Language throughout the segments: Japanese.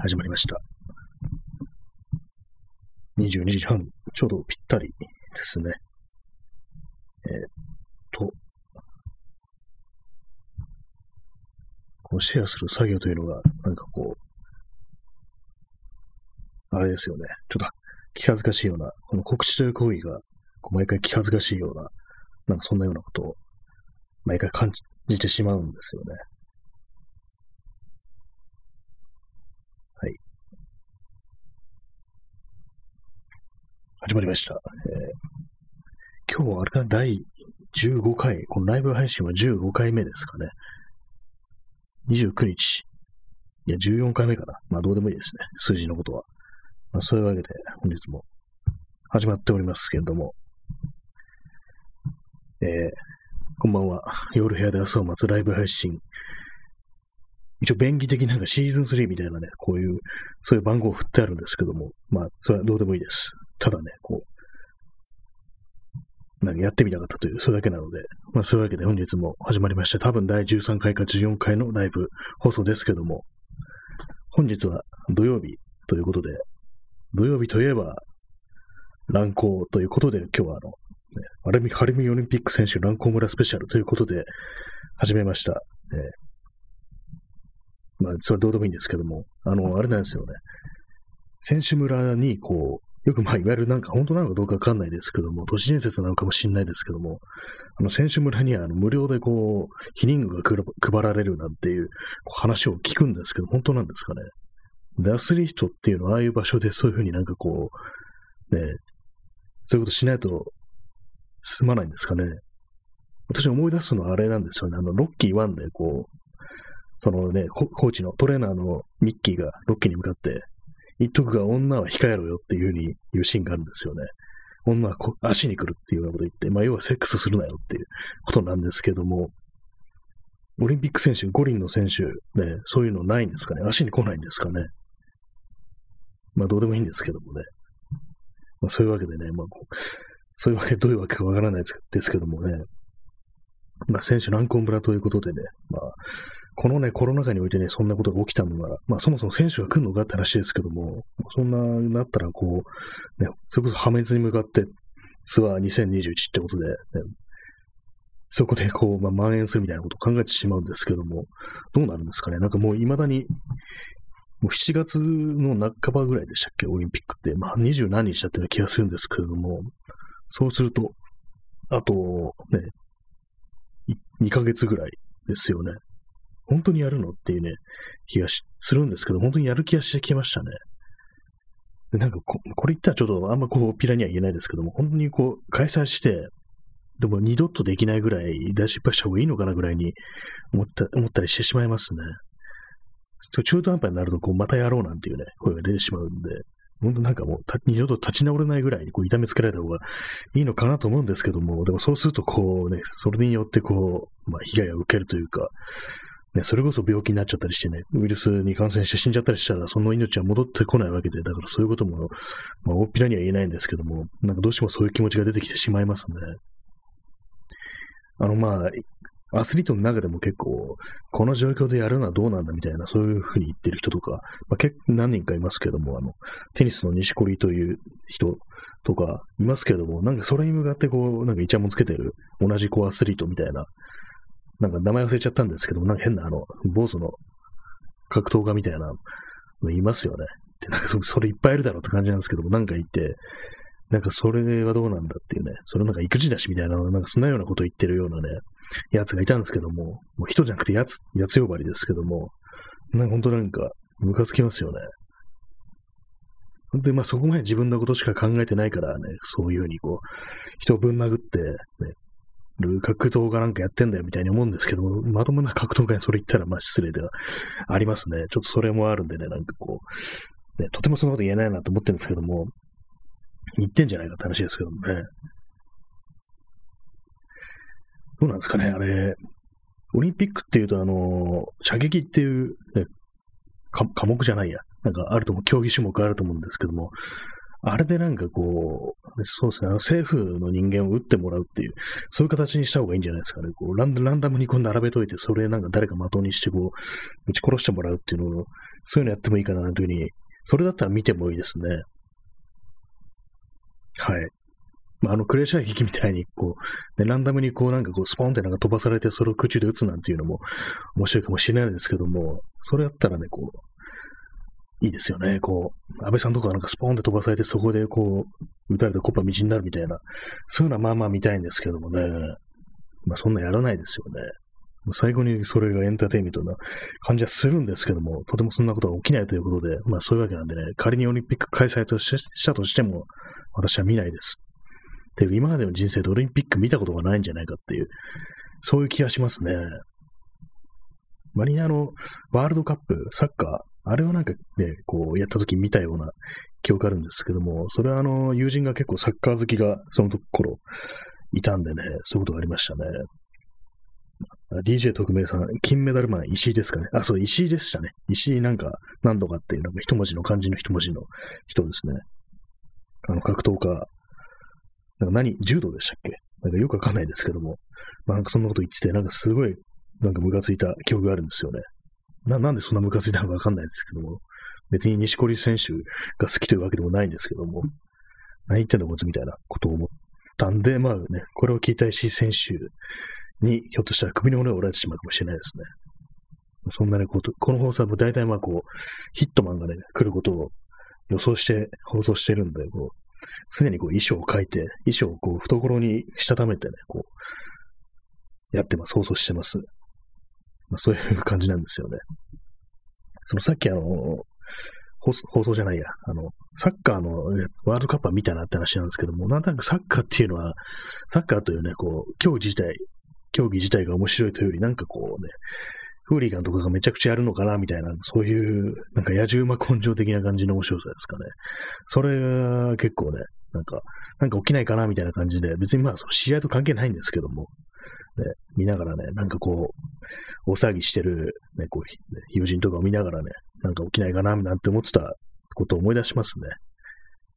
始まりました。22時半、ちょうどぴったりですね。えーっと、このシェアする作業というのが、なんかこう、あれですよね。ちょっと気恥ずかしいような、この告知という行為が、毎回気恥ずかしいような、なんかそんなようなことを、毎回感じてしまうんですよね。始ました。えー今日はあれかな、第15回、このライブ配信は15回目ですかね。29日。いや、14回目かな。まあ、どうでもいいですね。数字のことは。まあ、そういうわけで、本日も始まっておりますけれども。えーこんばんは。夜部屋で朝を待つライブ配信。一応、便宜的なんかシーズン3みたいなね、こういう、そういう番号を振ってあるんですけども、まあ、それはどうでもいいです。ただね、こう、何やってみたかったという、それだけなので、まあそういうわけで本日も始まりました。多分第13回か14回のライブ放送ですけども、本日は土曜日ということで、土曜日といえば、乱行ということで、今日はあの、ね、アルミ、ハルミオリンピック選手乱行村スペシャルということで、始めました。えーまあ、それどうでもいいんですけども、あの、あれなんですよね。選手村に、こう、よくまあ、いわゆるなんか本当なのかどうかわかんないですけども、都市伝説なのかもしれないですけども、あの、選手村にはあの無料でこう、避妊具が配られるなんていう話を聞くんですけど、本当なんですかね。で、アスリートっていうのは、ああいう場所でそういうふうになんかこう、ね、そういうことしないと進まないんですかね。私思い出すのはあれなんですよね。あの、ロッキー1でこう、そのね、コーチのトレーナーのミッキーがロッキーに向かって、言っとくが女は控えろよっていうふうに言うシーンがあるんですよね。女は足に来るっていうようなこと言って、まあ要はセックスするなよっていうことなんですけども、オリンピック選手、五輪の選手、ね、そういうのないんですかね足に来ないんですかねまあどうでもいいんですけどもね。まあそういうわけでね、まあこう、そういうわけ、どういうわけかわからないですけどもね。まあ選手乱婚村ということでね、まあ、このね、コロナ禍においてね、そんなことが起きたのが、まあそもそも選手が来るのかって話ですけども、そんな、なったらこう、ね、それこそ破滅に向かってツアー2021ってことで、ね、そこでこう、まあ蔓延するみたいなことを考えてしまうんですけども、どうなるんですかね？なんかもう未だに、もう7月の半ばぐらいでしたっけ、オリンピックって。まあ二十何日だったような気がするんですけれども、そうすると、あと、ね、2ヶ月ぐらいですよね。本当にやるの？っていうね、気がするんですけど、本当にやる気がしてきましたね。で、なんかこ、これ言ったらちょっとあんまこう、ピラには言えないですけども、本当にこう、開催して、でも二度とできないぐらい大失敗した方がいいのかなぐらいに思った、思ったりしてしまいますね。中途半端になると、こう、またやろうなんていうね、声が出てしまうんで、本当なんかもう、二度と立ち直れないぐらいにこう痛めつけられた方がいいのかなと思うんですけども、でもそうするとこうね、それによってこう、まあ被害を受けるというか、ね、それこそ病気になっちゃったりしてね、ウイルスに感染して死んじゃったりしたら、その命は戻ってこないわけで、だからそういうことも、まあ大っぴらには言えないんですけども、なんかどうしてもそういう気持ちが出てきてしまいますね。あのまあ、アスリートの中でも結構、この状況でやるのはどうなんだみたいな、そういうふうに言ってる人とか、まあ、結何人かいますけども、あの、テニスの錦織という人とかいますけども、なんかそれに向かってこう、なんかイチャモンつけてる同じこうアスリートみたいな、なんか名前忘れちゃったんですけども、なんか変なあの、坊主の格闘家みたいなのいますよね。で、なんかそそれいっぱいいるだろうって感じなんですけども、なんかいて、なんかそれはどうなんだっていうね、それなんか育児だしみたいな、なんかそんなようなこと言ってるようなね、やつがいたんですけども、もう人じゃなくてやつ、やつ呼ばわりですけども、なんか本当なんか、ムカつきますよね。本当にまあそこまで自分のことしか考えてないからね、そういうふうにこう、人をぶん殴って、ね、る格闘家なんかやってんだよみたいに思うんですけども、まともな格闘家にそれ言ったらまあ失礼ではありますね。ちょっとそれもあるんでね、なんかこう、ね、とてもそんなこと言えないなと思ってるんですけども、言ってんじゃないかって話ですけどもね。どうなんですかね、あれ、オリンピックっていうと、あの、射撃っていう、ね、科目じゃないや。なんかあると思う、競技種目あると思うんですけども、あれでなんかこう、そうですね、あの政府の人間を撃ってもらうっていう、そういう形にした方がいいんじゃないですかね。こうランランダムにこう並べといて、それなんか誰か的にしてこう、撃ち殺してもらうっていうのをそういうのやってもいいかな、というふうに、それだったら見てもいいですね。はい。まあ、あの、クレー射撃みたいに、こう、ね、ランダムにこうなんかこう、スポンってなんか飛ばされて、それを空中で撃つなんていうのも面白いかもしれないですけども、それやったらね、こう、いいですよね。こう、安倍さんとかなんかスポーンって飛ばされて、そこでこう、撃たれたコッパ道になるみたいな、そういうのはまあまあ見たいんですけどもね。まあそんなやらないですよね。最後にそれがエンターテインメントな感じはするんですけども、とてもそんなことは起きないということで、まあそういうわけなんでね、仮にオリンピック開催としたとしても、私は見ないです。っていう、今までの人生でオリンピック見たことがないんじゃないかっていう、そういう気がしますね。割にあの、ワールドカップ、サッカー、あれをなんかね、こうやった時見たような記憶あるんですけども、それはあの、友人が結構サッカー好きがその頃いたんでね、そういうことがありましたね。DJ 特命さん、金メダルマン、石井ですかね。あ、そう、石井でしたね。石井なんか、何度かっていう、なんか一文字の漢字の一文字の人ですね。あの、格闘家なんか何、柔道でしたっけ？なんかよくわかんないですけども、まあなんかそんなこと言ってて、なんかすごい、なんかムカついた記憶があるんですよね。な、なんでそんなムカついたのかわかんないですけども、別に西堀選手が好きというわけでもないんですけども、何言ってんだこいつみたいなことを思ったんで、まあね、これを聞いた石井選手に、ひょっとしたら首の骨を折られてしまうかもしれないですね。そんなね、ここの放送は大体まあこう、ヒットマンがね、来ることを予想して放送してるんで、こう、常にこう衣装を書いて、衣装をこう懐にしたためてね、こう、やってます。放送してます。まあ、そういう感じなんですよね。そのさっきあの、放送じゃないや、あの、サッカーのワールドカップは見たなって話なんですけども、なんとなくサッカーっていうのは、サッカーというね、こう、競技自体、競技自体が面白いというより、なんかこうね、フーリーガンとかがめちゃくちゃやるのかなみたいな、そういう、なんか野獣馬根性的な感じの面白さですかね。それが結構ね、なんか、なんか起きないかなみたいな感じで、別にまあその試合と関係ないんですけども、ね、見ながらね、なんかこう、大騒ぎしてる、ね、こう、ね友人とかを見ながらね、なんか起きないかななんて思ってたことを思い出しますね。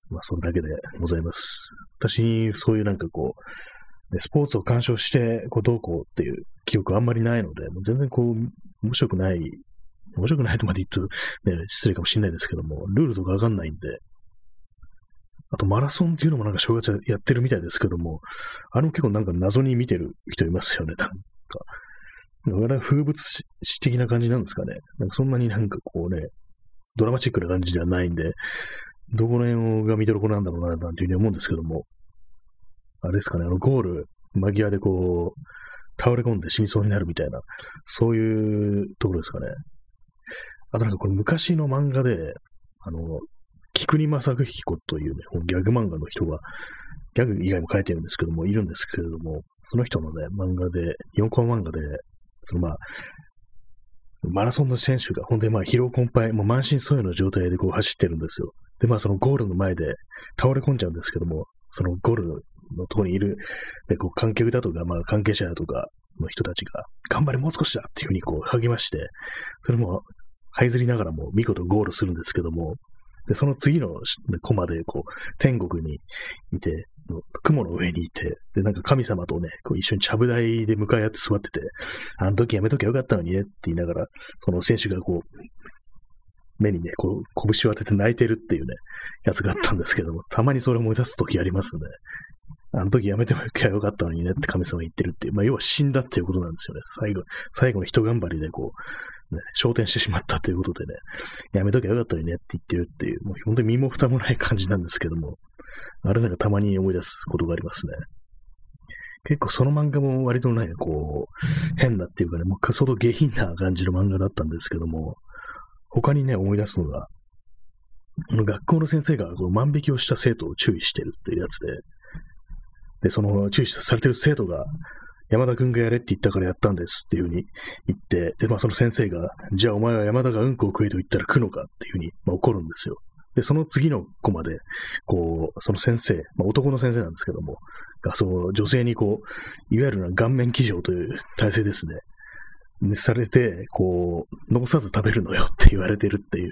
まあ、それだけでございます。私にそういうなんかこう、ねスポーツを鑑賞して、こう、どうこうっていう記憶あんまりないので、もう全然こう、面白くない、面白くないとまで言っと、ね、失礼かもしれないですけども、ルールとかわかんないんで、あとマラソンっていうのもなんか正月やってるみたいですけども、あれも結構なんか謎に見てる人いますよね、なんか。あれは風物詩的な感じなんですかね。なんかそんなになんかこうね、ドラマチックな感じではないんで、どこの辺が見どころなんだろうな、なんていうふうに思うんですけども、あれですかね、あのゴール間際でこう、倒れ込んで死にそうになるみたいな、そういうところですかね。あとなんかこれ昔の漫画で、あの、菊に正彦というね、ギャグ漫画の人が、ギャグ以外も書いてるんですけども、いるんですけれども、その人のね、漫画で、4コマ漫画で、そのまあ、マラソンの選手が、ほんでまあ疲労困憊、もう満身創痍の状態でこう走ってるんですよ。で、まあそのゴールの前で倒れ込んじゃうんですけども、そのゴールのとこにいる、で、こう、観客だとか、まあ、関係者だとかの人たちが、頑張れ、もう少しだっていうふうにこう、励まして、それも、這いずりながらも見事ゴールするんですけども、で、その次のコマで、こう、天国にいて、雲の上にいて、で、なんか神様とね、こう一緒にちゃぶ台で向かい合って座ってて、あの時やめときゃよかったのにねって言いながら、その選手がこう、目にね、こう、拳を当てて泣いてるっていうね、やつがあったんですけども、たまにそれを思い出す時ありますね。あの時やめてもよかったのにねって神様言ってるっていう、まあ要は死んだっていうことなんですよね。最後、最後の人頑張りでこう、ね、昇天してしまったということでね、やめときゃよかったのにねって言ってるっていう、もう本当に身も蓋もない感じなんですけども、あれなんかたまに思い出すことがありますね。結構その漫画も割とね、こう、変なっていうかね、もう相当下品な感じの漫画だったんですけども、他にね、思い出すのが、学校の先生がこう万引きをした生徒を注意してるっていうやつで、で、その注意されてる生徒が、山田くんがやれって言ったからやったんですっていうふうに言って、で、まあその先生が、じゃあお前は山田がうんこを食えと言ったら食うのかっていうふうに、まあ、怒るんですよ。で、その次のコマで、こう、その先生、まあ、男の先生なんですけども、が、その女性にこう、いわゆる顔面騎乗という体制ですね。にされて、こう、残さず食べるのよって言われてるっていう。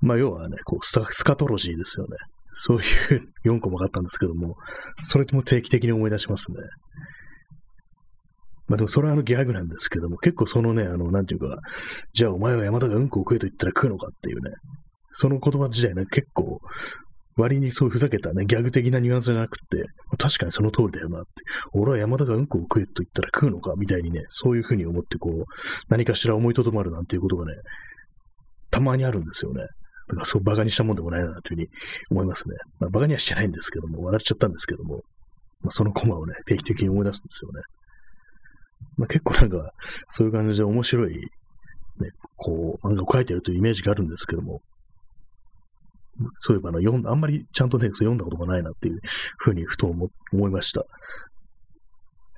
まあ、要はね、こうスカトロジーですよね。そういう4個もあったんですけども、それとも定期的に思い出しますね。まあでもそれはあのギャグなんですけども、結構そのね、あの、なんていうか、じゃあお前は山田がうんこを食えと言ったら食うのかっていうね、その言葉自体ね、結構、割にそうふざけたね、ギャグ的なニュアンスじゃなくて、確かにその通りだよなって。俺は山田がうんこを食えと言ったら食うのかみたいにね、そういうふうに思ってこう、何かしら思いとどまるなんていうことがね、たまにあるんですよね。だからそう馬鹿にしたもんでもないなというふうに思いますね。まあ馬鹿にはしてないんですけども、笑っちゃったんですけども、まあ、そのコマをね、定期的に思い出すんですよね。まあ、結構なんか、そういう感じで面白い、ね、こう、漫画を描いてるというイメージがあるんですけども、そういえばあの、読ん、あんまりちゃんとね、読んだことがないなっていうふうにふと思思いました。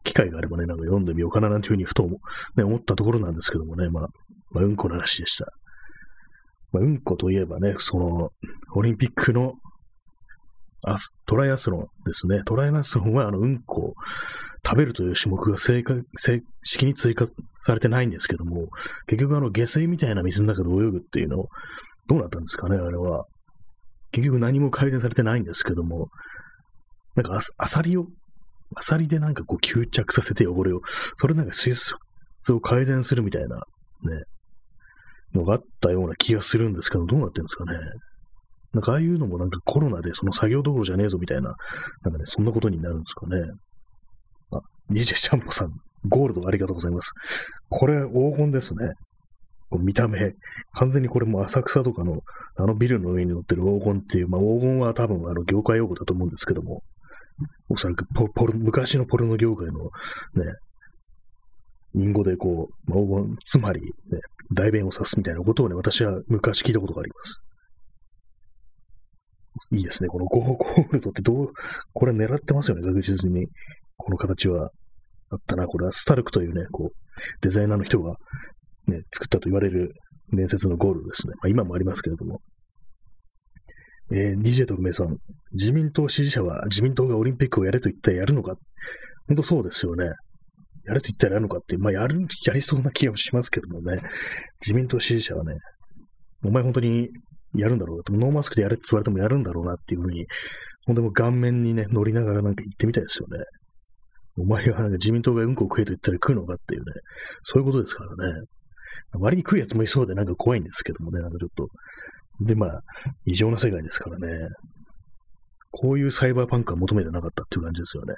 機会があればね、なんか読んでみようかななんていうふうにふと、ね、思ったところなんですけどもね、まあ、まあ、うんこの話でした。まあ、うんこといえばね、その、オリンピックのアストライアスロンですね。トライアスロンは、あの、うんこを食べるという種目が正正式に追加されてないんですけども、結局あの、下水みたいな水の中で泳ぐっていうの、どうなったんですかね、あれは。結局何も改善されてないんですけども、なんかアサリを、アサリでなんかこう吸着させて汚れを、それなんか水質を改善するみたいな、ね、のがあったような気がするんですけど、どうなってるんですかね。なんかああいうのもなんかコロナでその作業どころじゃねえぞみたいな、なんかね、そんなことになるんですかね。あ、DJ シャンポさん、ゴールドありがとうございます。これ黄金ですね。こう見た目、完全にこれも浅草とかのあのビルの上に乗ってる黄金っていう、まあ黄金は多分あの業界用語だと思うんですけども、おそらくポポル昔のポルノ業界のね、隠語でこう、まあ、黄金、つまり、ね、代弁を指すみたいなことをね、私は昔聞いたことがあります。いいですね。このゴーゴールドってどう、これ狙ってますよね、確実に。この形は。あったな。これはスタルクというね、こう、デザイナーの人がね、作ったと言われる伝説のゴールドですね。まあ、今もありますけれども。えー、DJ 特命さん、自民党支持者は自民党がオリンピックをやれと言ったらやるのか？本当そうですよね。やれと言ったらやるのかって、まあ、やる、やりそうな気がしますけどもね。自民党支持者はね、お前本当にやるんだろう、ノーマスクでやれって言われてもやるんだろうなっていうふうに、本当に顔面にね、乗りながらなんか言ってみたいですよね。お前がなんか自民党がうんこを食えと言ったら食うのかっていうね、そういうことですからね。割に食うやつもいそうでなんか怖いんですけどもね、なんかちょっと。で、まあ、異常な世界ですからね。こういうサイバーパンクは求めてなかったっていう感じですよね。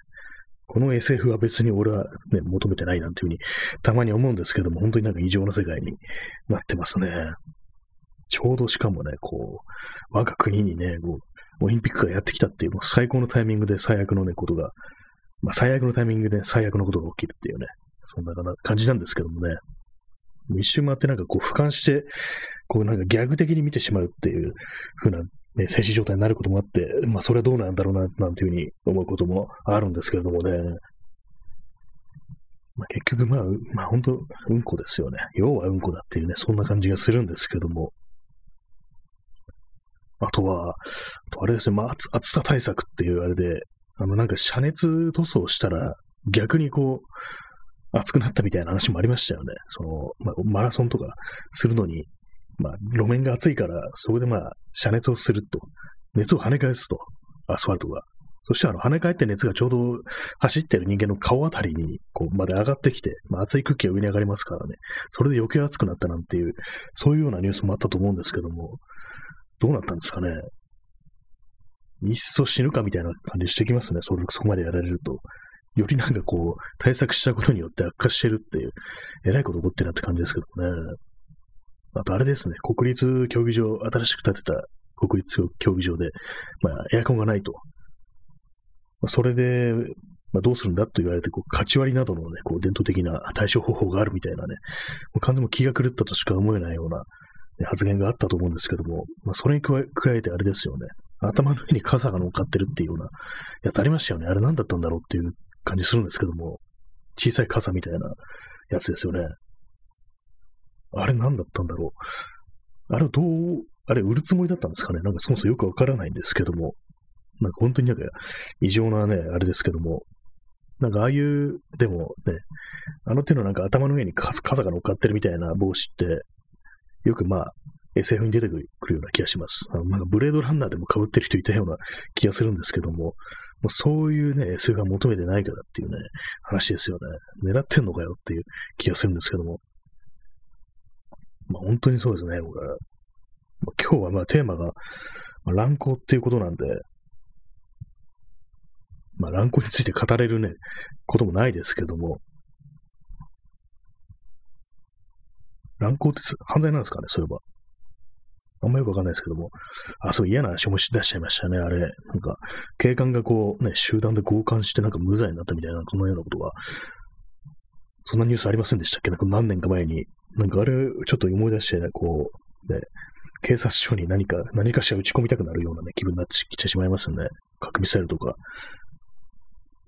この SF は別に俺はね、求めてないなんていうふうにたまに思うんですけども、本当になんか異常な世界になってますね。ちょうどしかもね、こう、我が国にね、こう、オリンピックがやってきたっていう、もう最高のタイミングで最悪のね、ことが、まあ最悪のタイミングで最悪のことが起きるっていうね、そんな感じなんですけどもね。一周回ってなんかこう俯瞰して、こうなんかギャグ的に見てしまうっていう風な、ね、静止状態になることもあって、まあそれはどうなんだろうな、なんていうふうに思うこともあるんですけれどもね。まあ、結局まあ、まあ本当、うんこですよね。要はうんこだっていうね、そんな感じがするんですけども。あとは、あとあれですね、まあ暑、暑さ対策っていうあれで、あのなんか遮熱塗装したら、逆にこう、暑くなったみたいな話もありましたよね。その、まあ、マラソンとかするのに、まあ、路面が暑いから、そこでまあ、遮熱をすると。熱を跳ね返すと。アスファルトが。そしてあの、跳ね返って熱がちょうど走ってる人間の顔あたりに、こう、まで上がってきて、まあ、熱い空気が上に上がりますからね。それで余計熱くなったなんていう、そういうようなニュースもあったと思うんですけども、どうなったんですかね。いっそ死ぬかみたいな感じしてきますね。それ、そこまでやられると。よりなんかこう、対策したことによって悪化してるっていう、えらいこと起こってるなって感じですけどね。あとあれですね、国立競技場、新しく建てた国立競技場で、まあ、エアコンがないと。まあ、それで、まあ、どうするんだと言われて、こう、勝ち割りなどのね、こう、伝統的な対処方法があるみたいなね、もう完全に気が狂ったとしか思えないような、発言があったと思うんですけども、まあ、それに加え加えてあれですよね、頭の上に傘が乗っかってるっていうようなやつありましたよね。あれ何だったんだろうっていう感じするんですけども、小さい傘みたいなやつですよね。あれ何だったんだろう。あれどう、あれ売るつもりだったんですかねなんかそもそもよくわからないんですけども。なんか本当になんか異常なね、あれですけども。なんかああいう、でもね、あの手のなんか頭の上に傘が乗っかってるみたいな帽子って、よくまあ、SF に出てくるような気がします。あのなんかブレードランナーでも被ってる人いたような気がするんですけども、もうそういうね、SF は求めてないからっていうね、話ですよね。狙ってんのかよっていう気がするんですけども。まあ本当にそうですね、僕は。まあ、今日はまあテーマが、まあ、乱行っていうことなんで、まあ乱行について語れるね、こともないですけども、乱行って犯罪なんですかね、そういえば。あんまよくわかんないですけども。あ、そう嫌な話も出しちゃいましたね、あれ。なんか、警官がこう、ね、集団で強姦してなんか無罪になったみたいな、このようなことが、そんなニュースありませんでしたっけ？なんか何年か前に。なんかあれ、ちょっと思い出して、ね、こう、ね、警察署に何か、何かしら打ち込みたくなるようなね、気分になってきてしまいますよね。核ミサイルとか。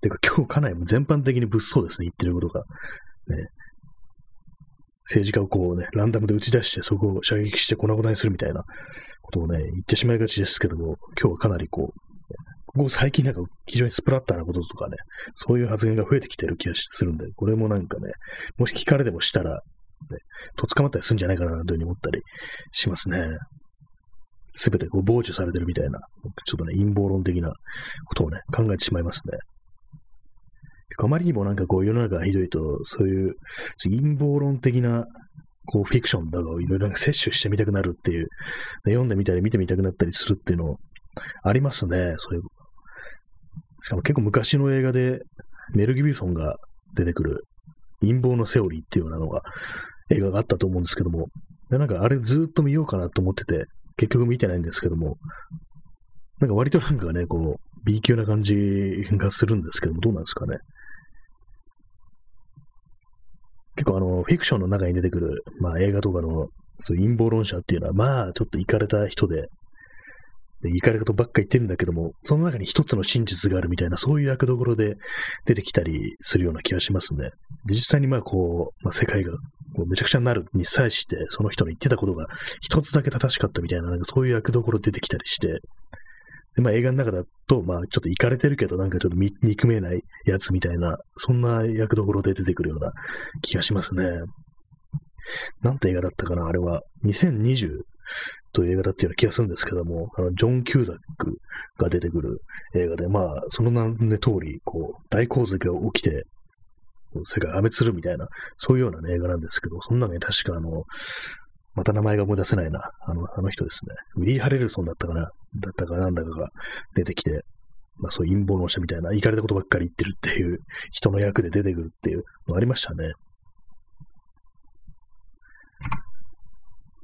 てか今日かなり全般的に物騒ですね、言ってることが。ね。政治家をこうね、ランダムで打ち出して、そこを射撃して粉々にするみたいなことをね、言ってしまいがちですけども、今日はかなりこう、ここ最近なんか非常にスプラッターなこととかね、そういう発言が増えてきてる気がするんで、これもなんかね、もし聞かれてもしたら、ね、とっ捕まったりするんじゃないかなというふうに思ったりしますね。すべてこう傍受されてるみたいな、ちょっとね、陰謀論的なことをね、考えてしまいますね。あまりにもなんかこう世の中がひどいと、そういう陰謀論的なこうフィクションだがいろいろ摂取してみたくなるっていう、読んでみたり見てみたくなったりするっていうのありますね、そういう。しかも結構昔の映画でメル・ギビソンが出てくる陰謀のセオリーっていうようなのが映画があったと思うんですけども、でなんかあれずっと見ようかなと思ってて、結局見てないんですけども、なんか割となんかね、こう、B 級な感じがするんですけども、どうなんですかね。結構あの、フィクションの中に出てくる、まあ映画とかの、そういう陰謀論者っていうのは、まあちょっと行かれた人で、で、行かれたことばっか言ってるんだけども、その中に一つの真実があるみたいな、そういう役どころで出てきたりするような気がしますね。で、実際にまあこう、まあ、世界がめちゃくちゃになるに際して、その人の言ってたことが一つだけ正しかったみたいな、なんかそういう役どころ出てきたりして、で、まあ映画の中だと、まあちょっと行かれてるけど、なんかちょっと憎めないやつみたいな、そんな役どころで出てくるような気がしますね。なんて映画だったかなあれは、2020という映画だったような気がするんですけども、あの、ジョン・キューザックが出てくる映画で、まあ、その名の通り、こう、大洪石が起きて、世界破滅するみたいな、そういうような、ね、映画なんですけど、その中に確かあの、また名前が思い出せないな。あの、あの人ですね。ウィリー・ハレルソンだったかなだったかなんだかが出てきて、まあそう陰謀論者みたいな、行かれたことばっかり言ってるっていう 人の役で出てくるっていうのありましたね。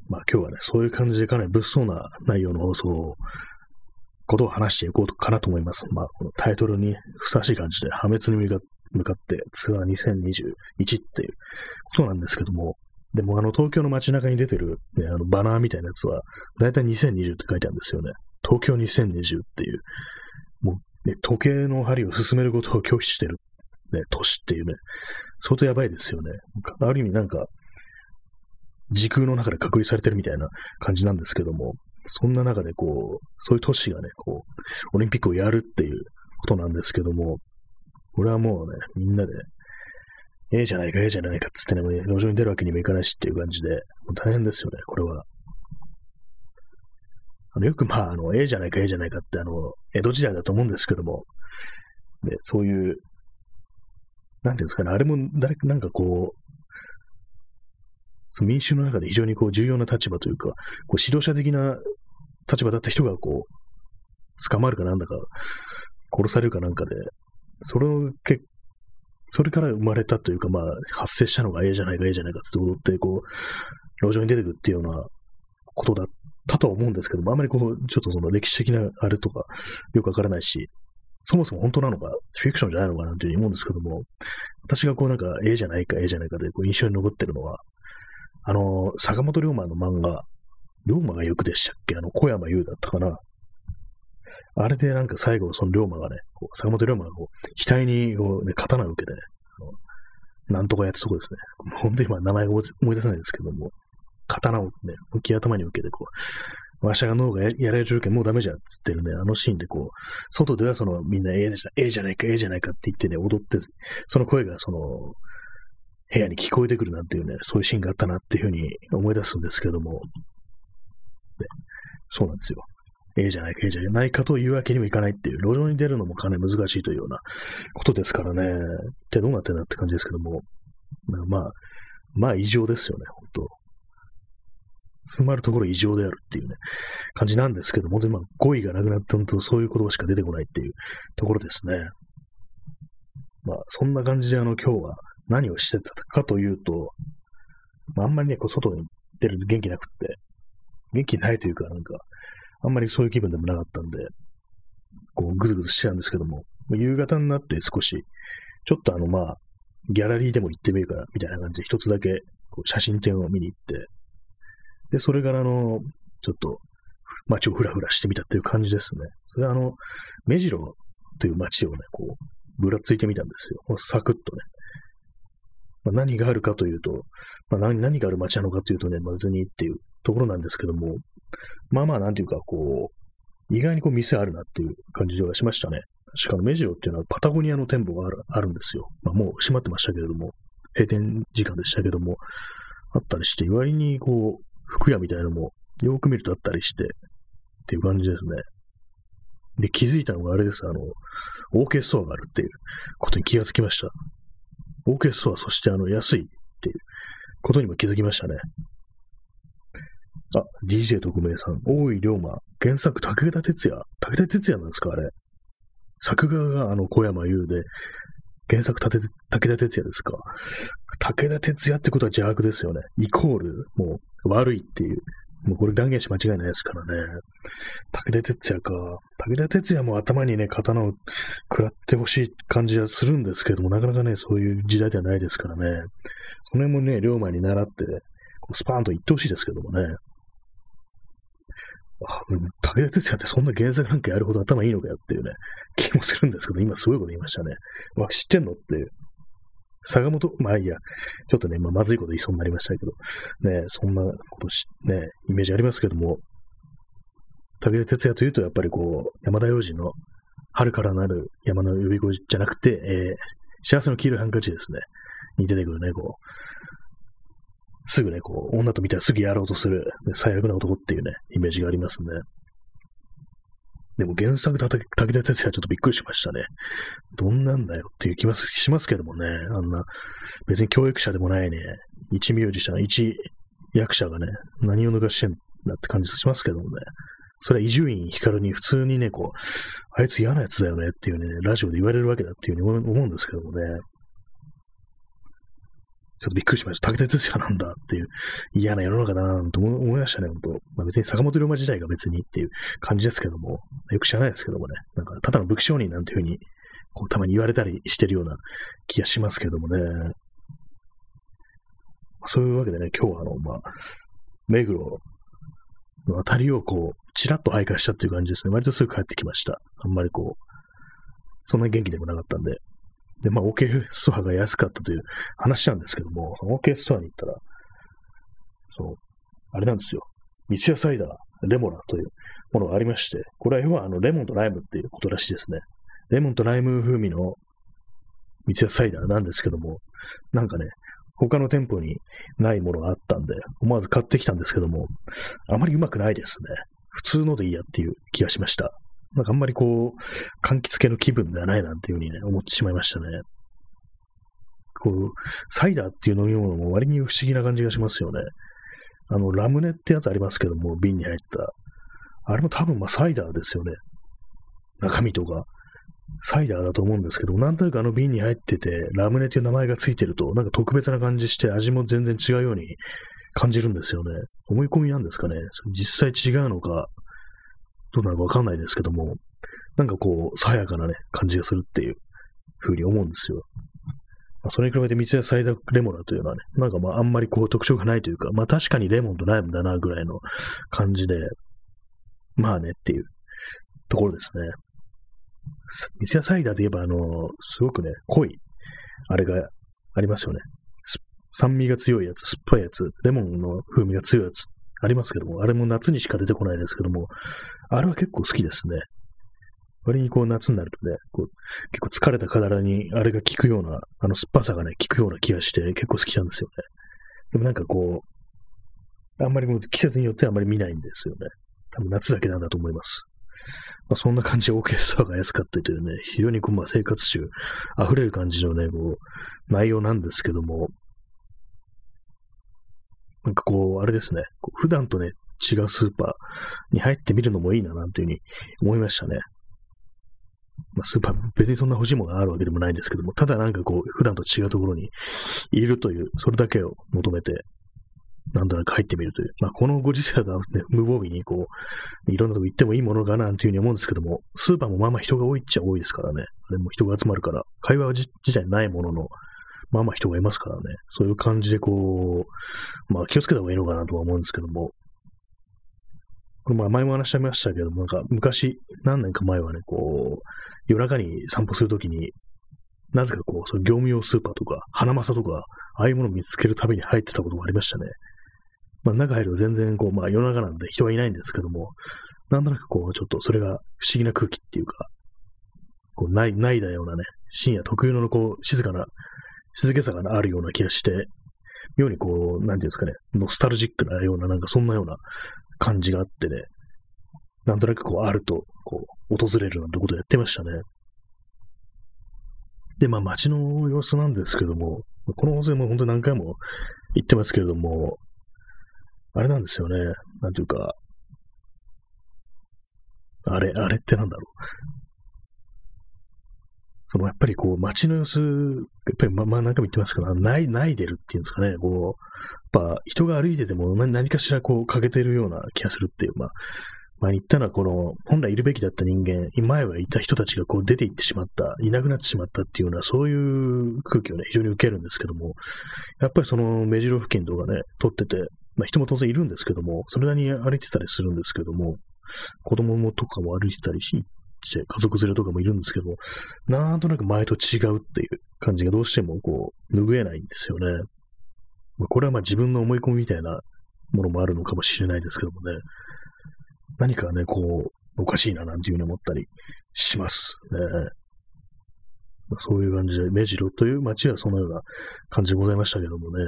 まあ今日はね、そういう感じでかなり物騒な内容の放送を、ことを話していこうかなと思います。まあこのタイトルにふさわしい感じで破滅に向かってツアー2021っていうことなんですけども、でもあの東京の街中に出てる、ね、あのバナーみたいなやつは、だいたい2020って書いてあるんですよね。東京2020っていう、もう、ね、時計の針を進めることを拒否してる、ね、年っていうね、相当やばいですよね。ある意味なんか、時空の中で隔離されてるみたいな感じなんですけども、そんな中でこう、そういう都市がね、こう、オリンピックをやるっていうことなんですけども、これはもうね、みんなでええじゃないか、ええじゃないかっつってね、路上に出るわけにもいかないしっていう感じで、大変ですよね、これは。あのよくまあ、あの、ええじゃないか、ええじゃないかって、あの、江戸時代だと思うんですけども、で、そういう、なんていうんですかね、あれも誰かなんかこう、その民衆の中で非常にこう重要な立場というか、こう指導者的な立場だった人がこう、捕まるかなんだか、殺されるかなんかで、それを結それから生まれたというか、まあ、発生したのがええじゃないか、ええじゃないかって踊って、こう、路上に出てくっていうようなことだったとは思うんですけども、あんまりこう、ちょっとその歴史的なあれとか、よくわからないし、そもそも本当なのか、フィクションじゃないのかなんていうふうに思うんですけども、私がこうなんか、ええじゃないか、ええじゃないかで、こう印象に残ってるのは、あの、坂本龍馬の漫画、龍馬がよくでしたっけ？あの、小山優だったかな？あれでなんか最後、その龍馬がね、こう坂本龍馬がこう、額にこう、ね、刀を受けて、なんとかやってとこですね。本当に今名前が思い出せないですけども、刀をね、浮き頭に受けてこう、わしゃが脳がやられてるけんもうダメじゃんっつってるね、あのシーンでこう、外ではそのみんなええじゃええじゃないか、ええじゃないかって言ってね、踊って、その声がその、部屋に聞こえてくるなんていうね、そういうシーンがあったなっていうふうに思い出すんですけども、そうなんですよ。A じゃないか、A じゃないかというわけにもいかないっていう、路上に出るのもかなり難しいというようなことですからね。一体どうなってんだって感じですけども。まあ、まあ異常ですよね、本当詰まるところ異常であるっていうね、感じなんですけども、本当にまあ語彙がなくなってとそういう言葉しか出てこないっていうところですね。まあ、そんな感じであの今日は何をしてたかというと、まあ、あんまりね、こう外に出る元気なくって、元気ないというか、なんか、あんまりそういう気分でもなかったんで、こう、ぐずぐずしちゃうんですけども、夕方になって少し、ちょっとあの、まあ、ギャラリーでも行ってみるから、みたいな感じで一つだけ、こう写真展を見に行って、で、それからあの、ちょっと、街をふらふらしてみたっていう感じですね。それはあの、目白という街をね、こう、ぶらついてみたんですよ。サクッとね。まあ、何があるかというと、まあ何、何がある街なのかというとね、まあ、別にっていうところなんですけども、まあまあ、なんていうか、こう、意外にこう店あるなっていう感じではしましたね。しかもメジロっていうのはパタゴニアの店舗があるあるんですよ。まあもう閉まってましたけれども、閉店時間でしたけども、あったりして、割にこう、服屋みたいなのもよく見るとあったりして、っていう感じですね。で、気づいたのがあれです。あの、OK ストアがあるっていうことに気がつきました。OK ストア、そしてあの、安いっていうことにも気づきましたね。あ、DJ 特命さん、大井龍馬、原作武田鉄矢。武田鉄矢なんですかあれ。作画があの小山優で、原作武田鉄矢ですか。武田鉄矢ってことは邪悪ですよね。イコール、もう悪いっていう。もうこれ断言し間違いないですからね。武田鉄矢か。武田鉄矢も頭にね、刀を食らってほしい感じはするんですけども、なかなかね、そういう時代ではないですからね。その辺もね、龍馬に習って、こうスパーンと言ってほしいですけどもね。あ、武田鉄矢ってそんな原作なんかやるほど頭いいのかよっていうね、気もするんですけど、今すごいこと言いましたね。わ、知ってんのっていう。坂本、まあいいや、ちょっとね、今まずいこと言いそうになりましたけど、ね、そんなことし、ね、イメージありますけども、武田鉄矢というと、やっぱりこう、山田洋次の春からなる山の呼び声じゃなくて、えー、幸せの黄色いハンカチですね。に出てくるね、こう、すぐね、こう、女と見たらすぐやろうとする、ね、最悪な男っていうね、イメージがありますね。でも原作武田鉄矢ちょっとびっくりしましたね。どんなんだよっていう気がしますけどもね。あんな、別に教育者でもないね、一ミュージシャン、一役者がね、何を抜かしてんだって感じしますけどもね。それは伊集院光に普通にね、こう、あいつ嫌なやつだよねっていうね、ラジオで言われるわけだっていうふうに思うんですけどもね。ちょっとびっくりしました。武田鉄矢なんだっていう嫌な世の中だなと思いましたね、本当まあ別に坂本龍馬自体が別にっていう感じですけども、よく知らないですけどもね、なんかただの武器商人なんていうふうに、こうたまに言われたりしてるような気がしますけどもね。そういうわけでね、今日はあの、まあ、目黒のあたりをこう、ちらっと徘徊したっていう感じですね。割とすぐ帰ってきました。あんまりこう、そんなに元気でもなかったんで、で、まあ、OK ストアが安かったという話なんですけども、そのオ OK ストアに行ったら、そう、あれなんですよ。三ツ矢サイダー、レモラというものがありまして、これは要はあのレモンとライムっていうことらしいですね。レモンとライム風味の三ツ矢サイダーなんですけども、なんかね、他の店舗にないものがあったんで、思わず買ってきたんですけども、あまりうまくないですね。普通のでいいやっていう気がしました。なんかあんまりこう、柑橘系の気分ではないなんていうふうにね、思ってしまいましたね。こう、サイダーっていう飲み物も割に不思議な感じがしますよね。あの、ラムネってやつありますけども、瓶に入った。あれも多分まあサイダーですよね。中身とか。サイダーだと思うんですけど、なんとなくあの瓶に入ってて、ラムネという名前がついてると、なんか特別な感じして味も全然違うように感じるんですよね。思い込みなんですかね。実際違うのか、どうなのかわかんないですけども、なんかこう、爽やかなね、感じがするっていうふうに思うんですよ。まあ、それに比べて三ツ矢サイダーレモナというのはね、なんかまああんまりこう特徴がないというか、まあ確かにレモンとライムだなぐらいの感じで、まあねっていうところですね。三ツ矢サイダーで言えばあの、すごくね、濃い、あれがありますよね。酸味が強いやつ、酸っぱいやつ、レモンの風味が強いやつありますけども、あれも夏にしか出てこないですけども、あれは結構好きですね。割にこう夏になるとね、こう結構疲れた体にあれが効くような、あの酸っぱさがね、効くような気がして結構好きなんですよね。でもなんかこう、あんまりもう季節によってはあんまり見ないんですよね。多分夏だけなんだと思います。まあ、そんな感じでオーケストラが安かったというね、非常にこう、まあ、生活集溢れる感じのね、こう、内容なんですけども、なんかこう、あれですね、普段とね、違うスーパーに入ってみるのもいいな、なんていうふうに思いましたね。まあ、スーパー、別にそんな欲しいものがあるわけでもないんですけども、ただなんかこう、普段と違うところにいるという、それだけを求めて、なんとなく入ってみるという。まあ、このご時世だね、無防備にこう、いろんなとこ行ってもいいものかな、というふうに思うんですけども、スーパーもまあまあ人が多いっちゃ多いですからね。でも人が集まるから、会話自体ないものの、まあまあ人がいますからね。そういう感じでこう、まあ気をつけた方がいいのかなとは思うんですけども、これまあ前も話しましたけども、なんか昔、何年か前はね、こう、夜中に散歩するときに、なぜかこう、その業務用スーパーとか、花正とか、ああいうものを見つけるたびに入ってたことがありましたね。まあ中入ると全然こう、まあ夜中なんで人はいないんですけども、なんとなくこう、ちょっとそれが不思議な空気っていうか、こう、ない、ないだようなね、深夜特有のこう、静かな、静けさがあるような気がして、妙にこう、なんていうんですかね、ノスタルジックなような、なんかそんなような感じがあってね、なんとなくこう、あると、こう、訪れるなんてことをやってましたね。で、まあ街の様子なんですけども、この放送も本当に何回も言ってますけれども、あれなんですよね。なんていうか、あれ、あれってなんだろう。そのやっぱりこう街の様子、やっぱりま、まあ何回も言ってますけど、ない、ないでるっていうんですかね、こう、やっぱ人が歩いてても何かしらこう欠けてるような気がするっていう、まあ、前に言ったのはこの、本来いるべきだった人間、前はいた人たちがこう出て行ってしまった、いなくなってしまったっていうような、そういう空気をね、非常に受けるんですけども、やっぱりその目白付近とかね、撮ってて、まあ人も当然いるんですけども、それなりに歩いてたりするんですけども、子供もとかも歩いてたりし、家族連れとかもいるんですけど、なんとなく前と違うっていう感じがどうしてもこう、拭えないんですよね。これはまあ自分の思い込みみたいなものもあるのかもしれないですけどもね。何かね、こう、おかしいななんていうふうに思ったりしますね。まあ、そういう感じで、目白という街はそのような感じでございましたけどもね。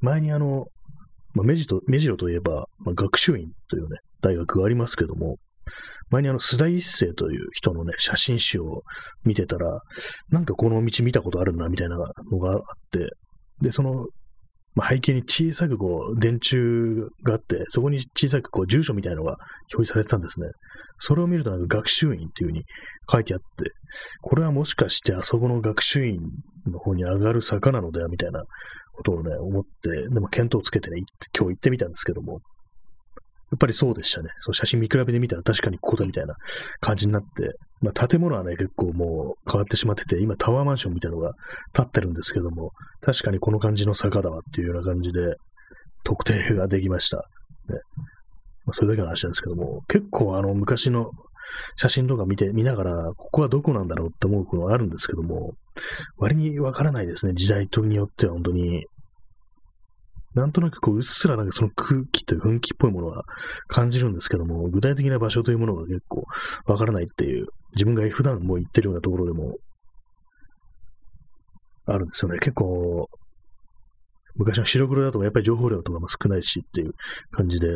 前にあの、まあ、目白目白といえば、まあ、学習院というね、大学がありますけども、前にあの、須田一世という人のね、写真集を見てたら、なんかこの道見たことあるな、みたいなのがあって、で、その、まあ、背景に小さくこう、電柱があって、そこに小さくこう、住所みたいなのが表示されてたんですね。それを見るとなんか学習院っていう風に書いてあって、これはもしかしてあそこの学習院の方に上がる坂なのではみたいなことをね、思って、でも見当をつけてね、今日行ってみたんですけども、やっぱりそうでしたね。そう写真見比べてみたら確かにここだみたいな感じになって、まあ建物はね、結構もう変わってしまってて、今タワーマンションみたいなのが建ってるんですけども、確かにこの感じの坂だわっていうような感じで特定ができました。ねまあ、それだけの話なんですけども、結構あの昔の写真とか見て、見ながら、ここはどこなんだろうって思うことがあるんですけども、割にわからないですね。時代とによっては本当に。なんとなくこう、うっすらなんかその空気という雰囲気っぽいものは感じるんですけども、具体的な場所というものが結構わからないっていう、自分が普段もう行ってるようなところでも、あるんですよね。結構、昔の白黒だとやっぱり情報量とかも少ないしっていう感じで、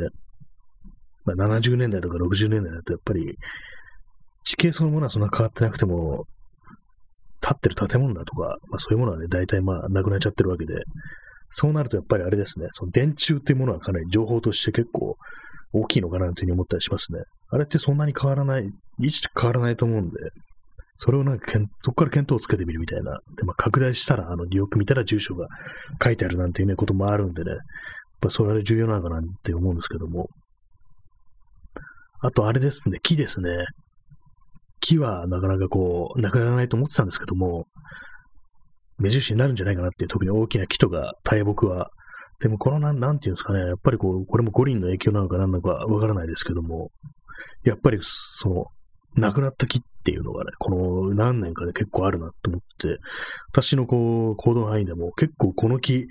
まあ、70年代とか60年代だとやっぱり地形そのものはそんな変わってなくても、立ってる建物だとか、まあ、そういうものはね、大体まあなくなっちゃってるわけで、そうなるとやっぱりあれですね、その電柱っていうものはかなり情報として結構大きいのかなというふうに思ったりしますね。あれってそんなに変わらない、位置変わらないと思うんで、それをなんかそこから見当をつけてみるみたいな。で、まあ、拡大したら、あの、よく見たら住所が書いてあるなんていうね、こともあるんでね、やっぱそれは重要なのかなって思うんですけども。あと、あれですね、木ですね。木はなかなかこう、なくならないと思ってたんですけども、目印になるんじゃないかなっていう、特に大きな木とか大木は。でもこのなん、なんていうんですかね、やっぱりこう、これも五輪の影響なのか何なのかわからないですけども、やっぱりその、亡くなった木っていうのがね、この何年かで結構あるなと思って、私のこう、行動範囲でも結構この木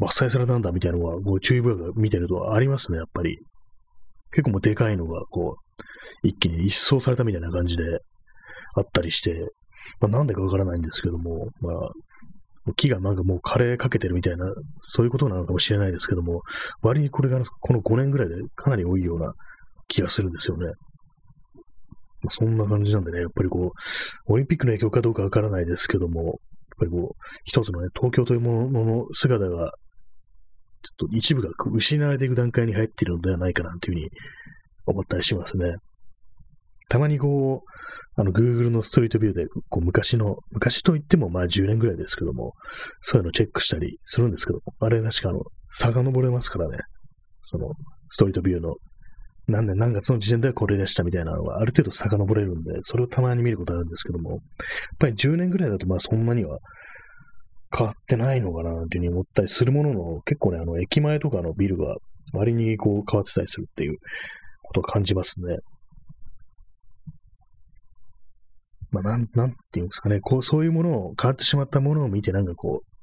伐採されたんだみたいなのは、もう注意深く見てるとありますね、やっぱり。結構もうでかいのがこう、一気に一掃されたみたいな感じであったりして、まあ、なんでかわからないんですけども、まあ、木がなんかもう枯れかけてるみたいな、そういうことなのかもしれないですけども、割にこれがこの5年ぐらいでかなり多いような気がするんですよね。まあ、そんな感じなんでね、やっぱりこう、オリンピックの影響かどうかわからないですけども、やっぱりこう、一つのね、東京というものの姿が、ちょっと一部が失われていく段階に入っているのではないかなというふうに思ったりしますね。たまにこう、あの、Google のストリートビューで、こう、昔の、昔といってもまあ10年ぐらいですけども、そういうのチェックしたりするんですけども、あれ確かあの、遡れますからね。その、ストリートビューの何年何月の時点ではこれでしたみたいなのがある程度遡れるんで、それをたまに見ることあるんですけども、やっぱり10年ぐらいだとまあそんなには変わってないのかなっていうふうに思ったりするものの、結構ね、あの、駅前とかのビルが割にこう変わってたりするっていうことを感じますね。まあ、なん、なんていうんですかね、こう、そういうものを、変わってしまったものを見て、なんかこう、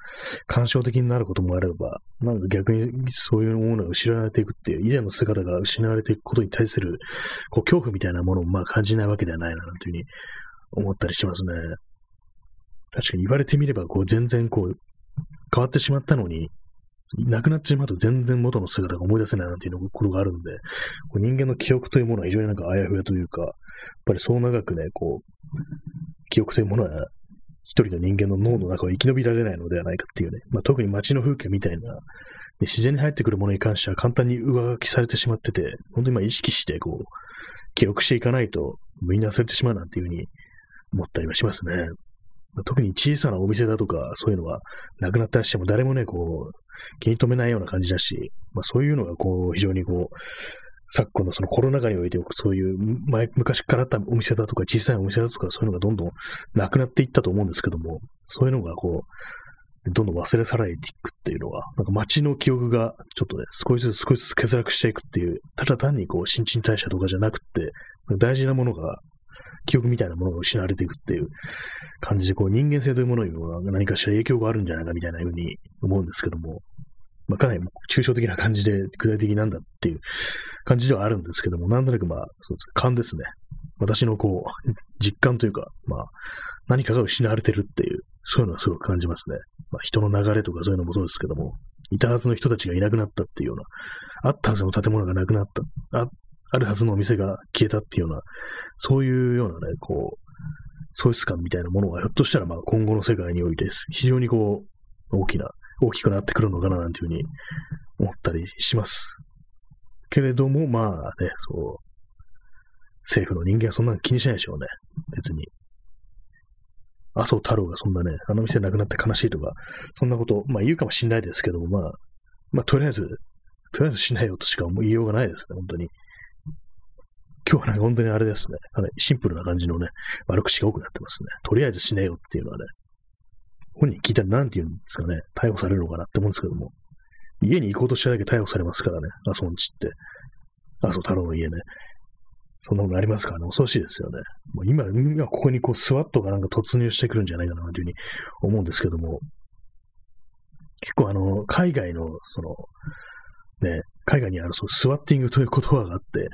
感傷的になることもあれば、なんか逆にそういうものが失われていくっていう、以前の姿が失われていくことに対する、こう、恐怖みたいなものをまあ感じないわけではないな、というふうに思ったりしますね。確かに言われてみれば、こう、全然こう、変わってしまったのに、亡くなってしまうと全然元の姿が思い出せないなんていうことがあるんで、こう人間の記憶というものは非常になんかあやふやというか、やっぱりそう長くね、こう、記憶というものは一人の人間の脳の中を生き延びられないのではないかっていうね、まあ、特に街の風景みたいな、自然に入ってくるものに関しては簡単に上書きされてしまってて、本当にまあ意識してこう、記録していかないと、みんな忘れてしまうなんていうふうに思ったりはしますね。特に小さなお店だとか、そういうのはなくなったりしても誰もね、こう、気に留めないような感じだし、まあそういうのがこう、非常にこう、昨今のそのコロナ禍において、そういう前、昔からあったお店だとか、小さいお店だとか、そういうのがどんどんなくなっていったと思うんですけども、そういうのがこう、どんどん忘れ去られていくっていうのは、なんか街の記憶がちょっとね、少しずつ少しずつ欠落していくっていう、ただ単にこう、新陳代謝とかじゃなくて、大事なものが、記憶みたいなものが失われていくっていう感じで、こう、人間性というものにも何かしら影響があるんじゃないかみたいなふうに思うんですけども、まあ、かなり抽象的な感じで具体的なんだっていう感じではあるんですけども、なんとなくまあ、そうです勘ですね。私のこう、実感というか、まあ、何かが失われてるっていう、そういうのはすごく感じますね。まあ、人の流れとかそういうのもそうですけども、いたはずの人たちがいなくなったっていうような、あったはずの建物がなくなった、ああるはずのお店が消えたっていうような、そういうようなね、こう、喪失感みたいなものがひょっとしたらまあ今後の世界において非常にこう、大きな大きくなってくるのかななんていうふうに思ったりします。けれども、まあね、そう、政府の人間はそんなの気にしないでしょうね。別に。麻生太郎がそんなね、あの店なくなって悲しいとか、そんなこと、まあ言うかもしんないですけども、まあ、まあとりあえず、とりあえずしないよとしか言いようがないですね、本当に。今日はね、本当にあれですね。あれ、シンプルな感じのね、悪口が多くなってますね。とりあえずしねよっていうのはね、本人聞いたら何て言うんですかね、逮捕されるのかなって思うんですけども、家に行こうとしただけ逮捕されますからね、麻生んちって。麻生太郎の家ね。そんなことありますからね、恐ろしいですよね。もう今、今ここにこう、スワットがなんか突入してくるんじゃないかなというふうに思うんですけども、結構あの、海外の、その、ね、海外にあるそのスワッティングという言葉があって、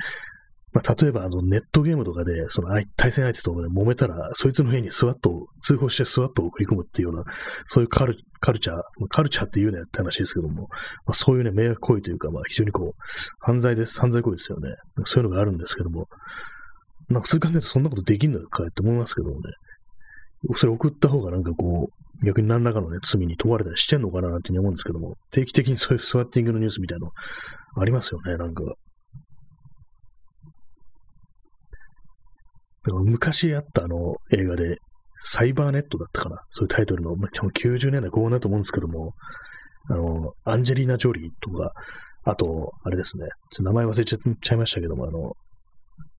まあ、例えばあのネットゲームとかで、その対戦相手と揉めたら、そいつの部屋にスワットを、通報してスワットを送り込むっていうような、そういうカルカルチャー、カルチャーって言うねって話ですけども、まあ、そういうね、迷惑行為というか、まあ非常にこう、犯罪です、犯罪行為ですよね。そういうのがあるんですけども、なんか数考えるとそんなことできんのかって思いますけどもね。それ送った方がなんかこう、逆に何らかのね、罪に問われたりしてんのかななんて思うんですけども、定期的にそういうスワッティングのニュースみたいなのありますよね、なんか。昔あったあの映画で、サイバーネットだったかな。そういうタイトルの、まあ、90年代後半だと思うんですけども、あの、アンジェリーナ・ジョリーとか、あと、あれですね、名前忘れちゃいましたけども、あの、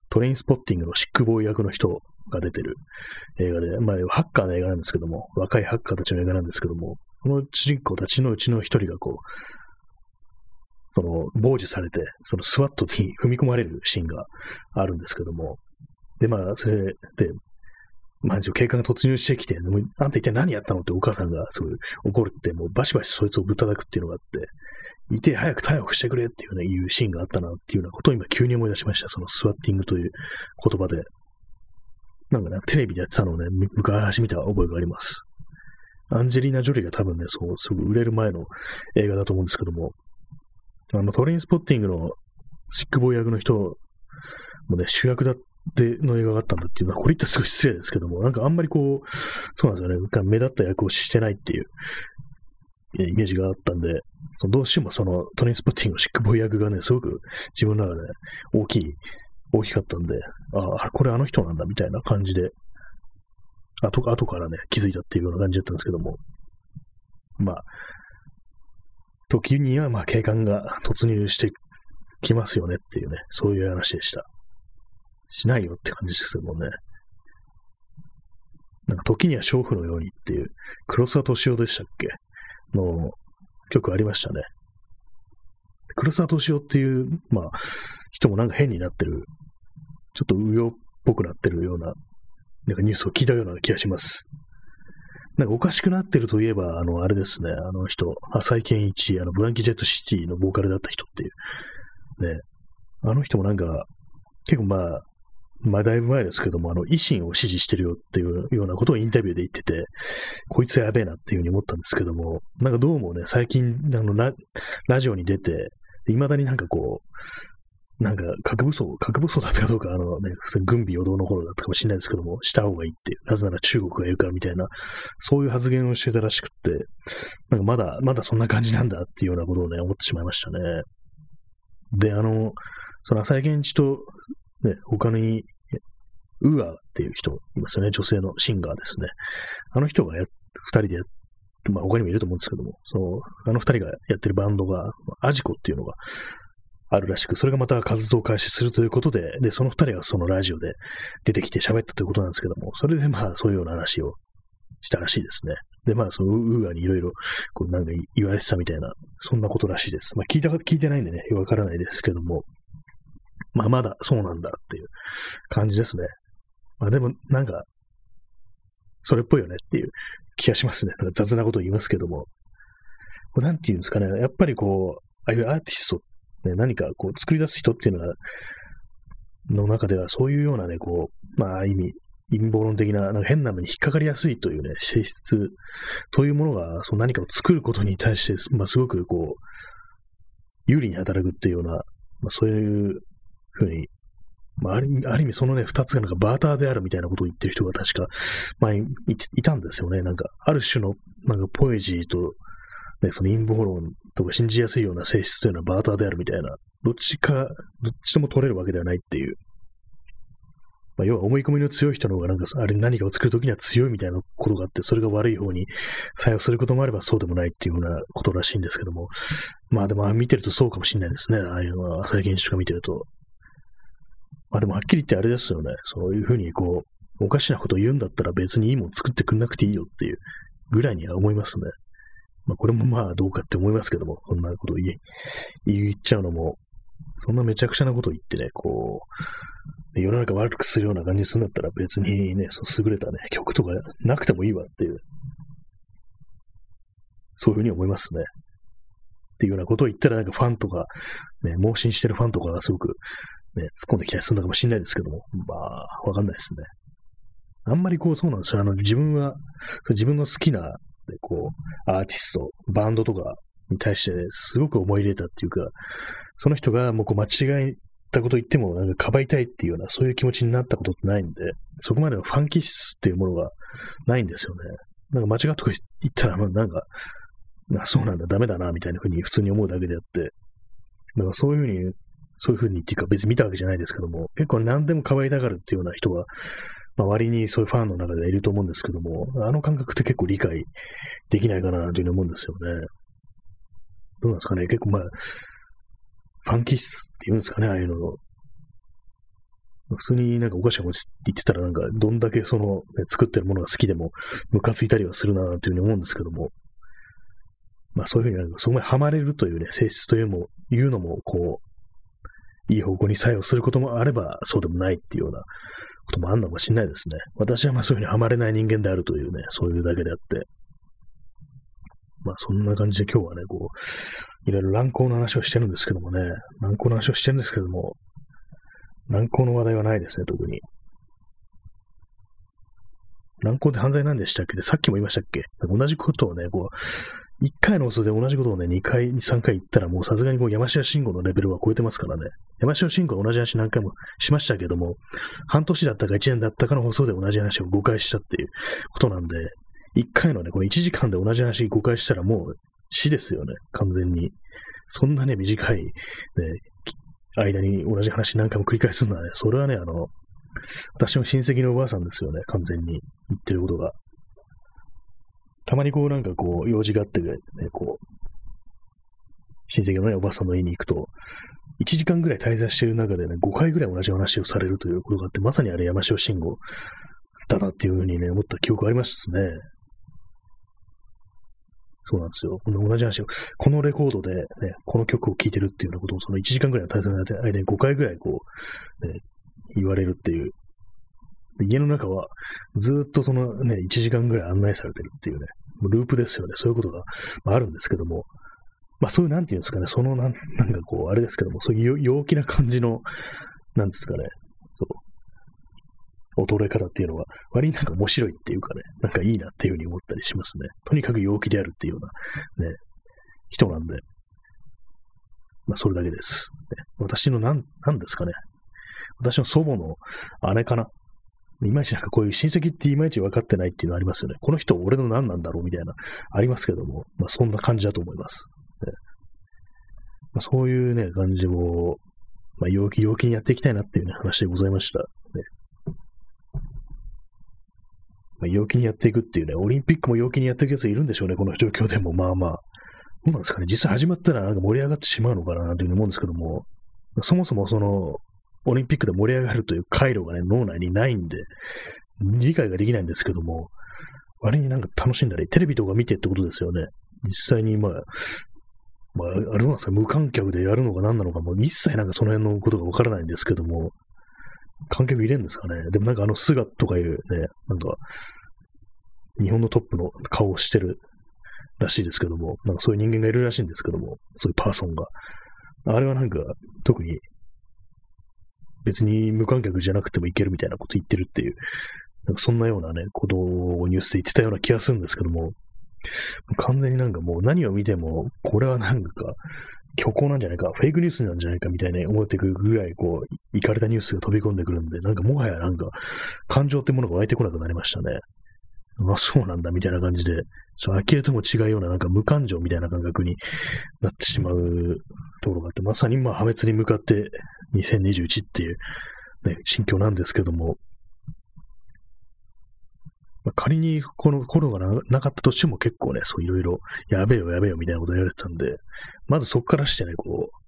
トレインスポッティングのシックボーイ役の人が出てる映画で、まあ、ハッカーの映画なんですけども、若いハッカーたちの映画なんですけども、その主人公たちのうちの一人がこう、その、傍受されて、そのスワットに踏み込まれるシーンがあるんですけども、で、まあ、それで、まあ、警官が突入してきて、でもあんた一体何やったのってお母さんがすごい怒るって、もうバシバシそいつをぶったたくっていうのがあって、いて早く逮捕してくれっていうね、いうシーンがあったなっていうようなことを今急に思い出しました。そのスワッティングという言葉で。なんかね、テレビでやってたのをね、昔見た覚えがあります。アンジェリーナ・ジョリーが多分ね、そう、すぐ売れる前の映画だと思うんですけども、あの、トレインスポッティングのシックボーイ役の人もね、主役だっての映画があったんだっていうのは、これ言ったらすごい失礼ですけども、なんかあんまりこう、そうなんですよね、目立った役をしてないっていうイメージがあったんで、そのどうしてもそのトレインスポッティングのシックボーイ役がね、すごく自分の中で大きい、大きかったんで、ああ、これあの人なんだみたいな感じで、後後からね、気づいたっていうような感じだったんですけども、まあ、時にはまあ警官が突入してきますよねっていうね、そういう話でした。しないよって感じですもんね。なんか時には娼婦のようにっていう、黒沢敏夫でしたっけ？の曲ありましたね。黒沢敏夫っていう、まあ、人もなんか変になってる、ちょっと右翼っぽくなってるような、なんかニュースを聞いたような気がします。なんかおかしくなってるといえば、あの、あれですね、あの人、浅井健一、あの、ブランキ・ジェット・シティのボーカルだった人っていう、ね、あの人もなんか、結構まあ、まあだいぶ前ですけども、あの、維新を支持してるよっていうようなことをインタビューで言ってて、こいつやべえなっていうふうに思ったんですけども、なんかどうもね、最近、あのラ、ラジオに出て、未だになんかこう、なんか核武装、核武装だったかどうか、あのね、普通に軍備予動の頃だったかもしれないですけども、した方がいいっていう、なぜなら中国がいるからみたいな、そういう発言をしてたらしくって、なんかまだ、まだそんな感じなんだっていうようなことをね、思ってしまいましたね。で、あの、その浅井健一とね、他に、ウーアーっていう人いますよね、女性のシンガーですね。あの人がや、二人でや、まあ他にもいると思うんですけども、そう、あの二人がやってるバンドが、アジコっていうのがあるらしく、それがまた活動開始するということで、で、その二人がそのラジオで出てきて喋ったということなんですけども、それでまあそういうような話をしたらしいですね。で、まあ、そのウーアーにいろいろ、こう、なんか言われてたみたいな、そんなことらしいです。まあ、聞いた、聞いてないんでね、わからないですけども、まあまだそうなんだっていう感じですね。まあでもなんか、それっぽいよねっていう気がしますね。なんか雑なこと言いますけども。これなんていうんですかね。やっぱりこう、ああいうアーティスト、ね、何かこう作り出す人っていうのは、の中ではそういうようなね、こう、まあ意味、陰謀論的な、なんか変な目に引っかかりやすいというね、性質というものが、その何かを作ることに対して、まあすごくこう、有利に働くっていうような、まあそういうふうに、まあ、あるある意味そのね、二つがなんかバーターであるみたいなことを言ってる人が確か前にいたんですよね。なんか、ある種のなんかポエジーと、ね、その陰謀論とか信じやすいような性質というのはバーターであるみたいな、どっちか、どっちとも取れるわけではないっていう。まあ、要は思い込みの強い人の方がなんか、あれ何かを作るときには強いみたいなことがあって、それが悪い方に作用することもあればそうでもないっていうようなことらしいんですけども。まあでも見てるとそうかもしれないですね。ああいうのは、浅井健一とか見てると。まあでもはっきり言ってあれですよね。そういうふうにこう、おかしなこと言うんだったら別にいいもん作ってくんなくていいよっていうぐらいには思いますね。まあこれもまあどうかって思いますけども、こんなことを言言っちゃうのも、そんなめちゃくちゃなこと言ってね、こう、世の中悪くするような感じするんだったら別にね、その優れたね、曲とかなくてもいいわっていう、そういうふうに思いますね。っていうようなことを言ったらなんかファンとか、ね、盲信してるファンとかがすごくね、突っ込んできたりするのかもしれないですけども、まあ、わかんないですね。あんまりこうそうなんですよ。あの、自分は、自分の好きな、こう、アーティスト、バンドとかに対して、ね、すごく思い入れたっていうか、その人がもうこう間違えたこと言っても、なんかかばいたいっていうような、そういう気持ちになったことってないんで、そこまでのファン気質っていうものがないんですよね。なんか間違ったこと言ったら、なんか、あそうなんだ、ダメだな、みたいなふうに普通に思うだけであって、だからそういうふうにそういうふうにっていうか別に見たわけじゃないですけども、結構何でも可愛いがるっていうような人が、まあ、割にそういうファンの中ではいると思うんですけども、あの感覚って結構理解できないかなというふうに思うんですよね。どうなんですかね結構まあ、ファン気質っていうんですかねああいうの。普通になんかおかしなこと言ってたらなんかどんだけその、ね、作ってるものが好きでもムカついたりはするなというふうに思うんですけども、まあそういうふうになんかそこまでハマれるというね、性質というも、いうのもこう、いい方向に作用することもあれば、そうでもないっていうようなこともあんのかもしれないですね。私はまあそういうふうにはまれない人間であるというね、そういうだけであって。まあそんな感じで今日はね、こう、いろいろ乱行の話をしてるんですけどもね、乱行の話をしてるんですけども、乱行の話題はないですね、特に。乱行って犯罪なんでしたっけ？で、さっきも言いましたっけ？同じことをね、こう、1回の放送で同じことをね、2回、3回言ったらもうさすがにこう山下慎吾のレベルは超えてますからね。山下慎吾は同じ話何回もしましたけども、半年だったか1年だったかの放送で同じ話を5回したっていうことなんで、1回のね、この1時間で同じ話5回したらもう死ですよね、完全に。そんなね、短い、ね、間に同じ話何回も繰り返すのはね、それはね、あの、私の親戚のおばあさんですよね、完全に言ってることが。たまにこうなんかこう、用事があってね、こう、親戚のね、おばさんの家に行くと、1時間ぐらい滞在している中でね、5回ぐらい同じ話をされるということがあって、まさにあれ山椒慎吾だなっていうふうにね、思った記憶ありますね。そうなんですよ。同じ話を、このレコードでね、この曲を聴いてるっていうようなことをその1時間ぐらいの滞在の間に5回ぐらいこう、ね、言われるっていう。家の中はずっとそのね、1時間ぐらい案内されてるっていうね、ループですよね。そういうことが、まあ、あるんですけども、まあそういう、なんていうんですかね、そのなん、なんかこう、あれですけども、そういう陽気な感じの、なんですかね、そう、衰え方っていうのは、割になんか面白いっていうかね、なんかいいなっていうふうに思ったりしますね。とにかく陽気であるっていうような、ね、人なんで、まあそれだけです。ね、私のなん、なんですかね、私の祖母の姉かな。いまいちなんかこういう親戚っていまいち分かってないっていうのありますよね。この人俺の何なんだろうみたいな、ありますけども、まあそんな感じだと思います。ねまあ、そういうね、感じを、まあ陽気陽気にやっていきたいなっていうね、話でございました。ねまあ、陽気にやっていくっていうね、オリンピックも陽気にやっていくやついるんでしょうね、この状況でも、まあまあ。どうなんですかね、実際始まったらなんか盛り上がってしまうのかなというふうに思うんですけども、そもそもその、オリンピックで盛り上がるという回路がね、脳内にないんで、理解ができないんですけども、割になんか楽しんだり、テレビとか見てってことですよね。実際に、まあ、まあ、あれなんですか、無観客でやるのか何なのか、もう一切なんかその辺のことがわからないんですけども、観客入れんですかね。でもなんかあの菅とかいうね、なんか、日本のトップの顔をしてるらしいですけども、なんかそういう人間がいるらしいんですけども、そういうパーソンが。あれはなんか、特に別に無観客じゃなくてもいけるみたいなこと言ってるっていう、なんかそんなようなね、ことをニュースで言ってたような気がするんですけども、完全になんかもう何を見ても、これはなんか、虚構なんじゃないか、フェイクニュースなんじゃないかみたいに思ってくるぐらい、こう、行かれたニュースが飛び込んでくるんで、なんかもはやなんか、感情ってものが湧いてこなくなりましたね。まあそうなんだみたいな感じで、ちょ呆れても違うようななんか無感情みたいな感覚になってしまうところがあって、まさにまあ破滅に向かって2021っていう、ね、心境なんですけども、まあ、仮にこのコロナがなかったとしても結構ね、そういろいろ、やべえよやべえよみたいなこと言われてたんで、まずそこからしてね、こう、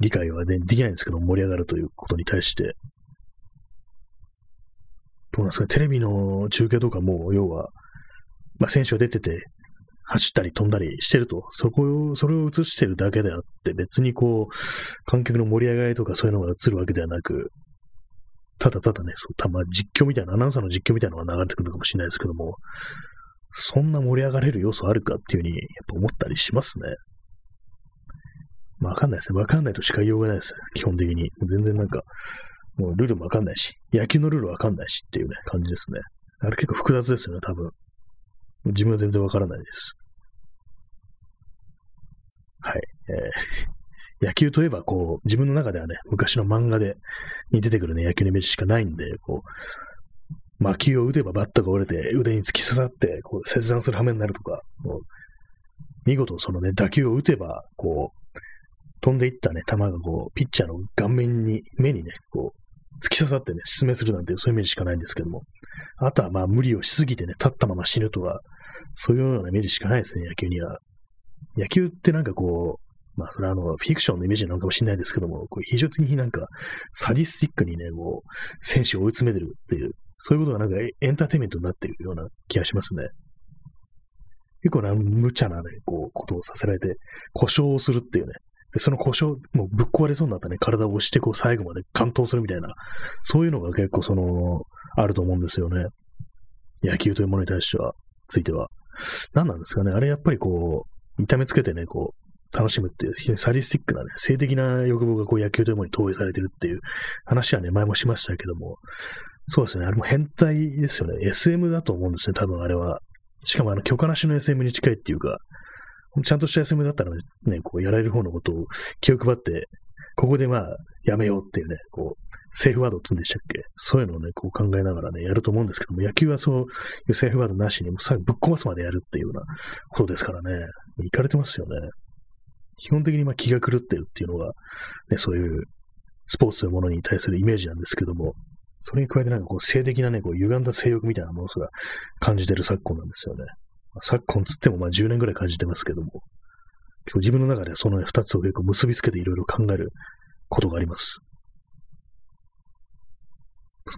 理解はね、できないんですけど、盛り上がるということに対して、どうなんですか、テレビの中継とかも、要は、まあ、選手が出てて、走ったり飛んだりしてると、そこを、それを映してるだけであって、別にこう、観客の盛り上がりとかそういうのが映るわけではなく、ただただね、そうたま実況みたいな、アナウンサーの実況みたいなのが流れてくるかもしれないですけども、そんな盛り上がれる要素あるかっていうふうに、やっぱ思ったりしますね。まあ、わかんないですね。わかんないとしか言いようがないです。基本的に。全然なんか、もうルールもわかんないし、野球のルールわかんないしっていうね、感じですね。あれ結構複雑ですよね、多分。自分は全然わからないです。はい。えー、野球といえば、こう、自分の中ではね、昔の漫画で、に出てくるね、野球のイメージしかないんで、こう、魔球を打てばバットが折れて、腕に突き刺さって、こう、切断する羽目になるとか、こう見事そのね、打球を打てば、こう、飛んでいったね、球がこう、ピッチャーの顔面に、目にね、こう、突き刺さってね、失明するなんていう、そういうイメージしかないんですけども。あとはまあ無理をしすぎてね、立ったまま死ぬとは、そういうようなイメージしかないですね、野球には。野球ってなんかこう、まあそれはあの、フィクションのイメージなのかもしれないですけども、こう非常になんか、サディスティックにね、こう、選手を追い詰めてるっていう、そういうことがなんかエンターテイメントになってるような気がしますね。結構な、無茶なね、こう、ことをさせられて、故障をするっていうね、その故障、もうぶっ壊れそうになったね、体を押してこう最後まで完投するみたいな、そういうのが結構その、あると思うんですよね。野球というものに対しては、ついては。何なんですかねあれやっぱりこう、痛めつけてね、こう、楽しむっていう、非常にサディスティックなね、性的な欲望がこう野球ととものに投影されてるっていう話はね、前もしましたけども、そうですね、あれも変態ですよね。SM だと思うんですね、多分あれは。しかもあの、許可なしの SM に近いっていうか、ちゃんとした SM だったらね、こうやられる方のことを気を配って、ここでまあ、やめようっていうね、こう、セーフワードを積んでしたっけ？そういうのをね、こう考えながらね、やると思うんですけども、野球はそういうセーフワードなしに、もうぶっ壊すまでやるっていうようなことですからね、いかれてますよね。基本的にまあ気が狂ってるっていうのが、ね、そういうスポーツというものに対するイメージなんですけども、それに加えてなんかこう性的なね、こう歪んだ性欲みたいなものすら感じてる昨今なんですよね。昨今つってもまあ10年ぐらい感じてますけども、結構自分の中でその2つを結構結びつけていろいろ考えることがあります。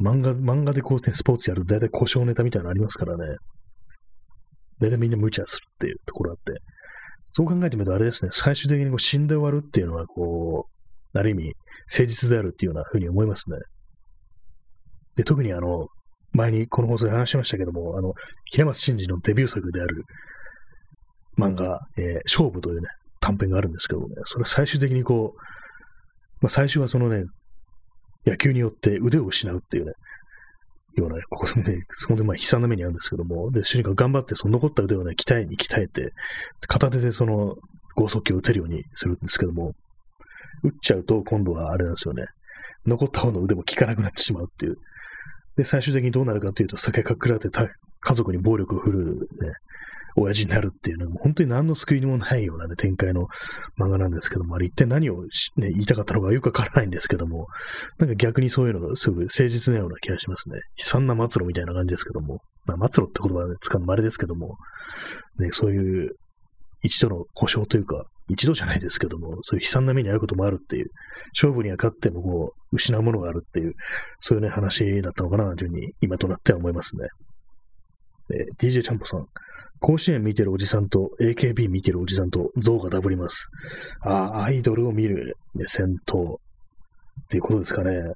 漫画、漫画でこうね、スポーツやると大体故障ネタみたいなのありますからね。大体みんな無茶するっていうところあって。そう考えてみるとあれですね、最終的にこう死んで終わるっていうのは、こう、ある意味、誠実であるっていうような風に思いますね。で、特にあの、前にこの放送で話しましたけども、あの、平松真二のデビュー作である漫画、えー、勝負というね、短編があるんですけどもね、それは最終的にこう、まあ、最初はそのね、野球によって腕を失うっていうね、ような、ここでね、本当にまあ悲惨な目に遭うんですけども、で、主人公頑張ってその残った腕をね、鍛えに鍛えて、片手でその剛速球を打てるようにするんですけども、打っちゃうと今度はあれなんですよね、残った方の腕も効かなくなってしまうっていう。で、最終的にどうなるかというと、酒かくらって家族に暴力を振るう、ね、親父になるっていうのは、本当に何の救いにもないようなね、展開の漫画なんですけども、あれ一体何を、ね、言いたかったのかよくわからないんですけども、なんか逆にそういうのがすごく誠実なような気がしますね。悲惨な末路みたいな感じですけども、まあ、末路って言葉は、ね、使うのもあれですけども、ね、そういう一度の故障というか、一度じゃないですけども、そういう悲惨な目に遭うこともあるっていう、勝負には勝ってもこう、失うものがあるっていう、そういうね、話だったのかな、というふうに今となっては思いますね。えー、DJ ちゃんぽさん。甲子園見てるおじさんと AKB 見てるおじさんと像がダブります。ああ、アイドルを見る目線と、っていうことですかね。やっ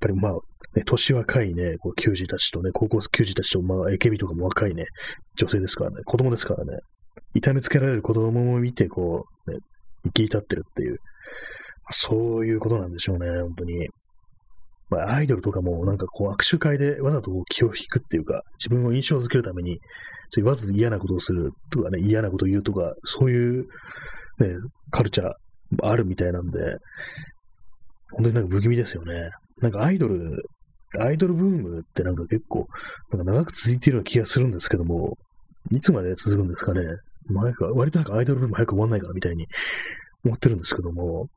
ぱりまあ、ね、年若いね、こう球児たちとね、高校球児たちと、まあ、AKB とかも若いね、女性ですからね、子供ですからね、痛めつけられる子供も見て、こう、ね、生き立ってるっていう、そういうことなんでしょうね、本当に。まあ、アイドルとかもなんかこう握手会でわざと気を引くっていうか、自分を印象づけるために、わざと嫌なことをするとかね、嫌なことを言うとか、そういうね、カルチャーあるみたいなんで、本当になんか不気味ですよね。なんかアイドル、アイドルブームってなんか結構、なんか長く続いているような気がするんですけども、いつまで続くんですかね。前か、割となんかアイドルブーム早く終わんないかなみたいに思ってるんですけども、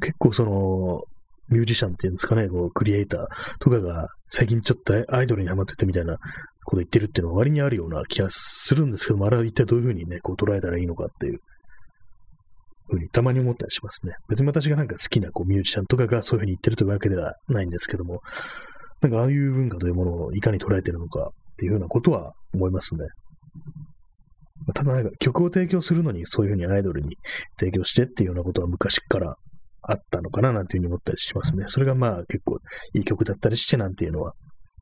結構その、ミュージシャンっていうんですかね、こう、クリエイターとかが最近ちょっとアイドルにハマっててみたいなこと言ってるっていうのは割にあるような気がするんですけども、あれは一体どういうふうにね、こう捉えたらいいのかっていうふうにたまに思ったりしますね。別に私がなんか好きなこうミュージシャンとかがそういうふうに言ってるというわけではないんですけども、なんかああいう文化というものをいかに捉えてるのかっていうようなことは思いますね。ただなんか曲を提供するのにそういうふうにアイドルに提供してっていうようなことは昔からあったのかななんていうふうに思ったりしますね。それがまあ結構いい曲だったりしてなんていうのは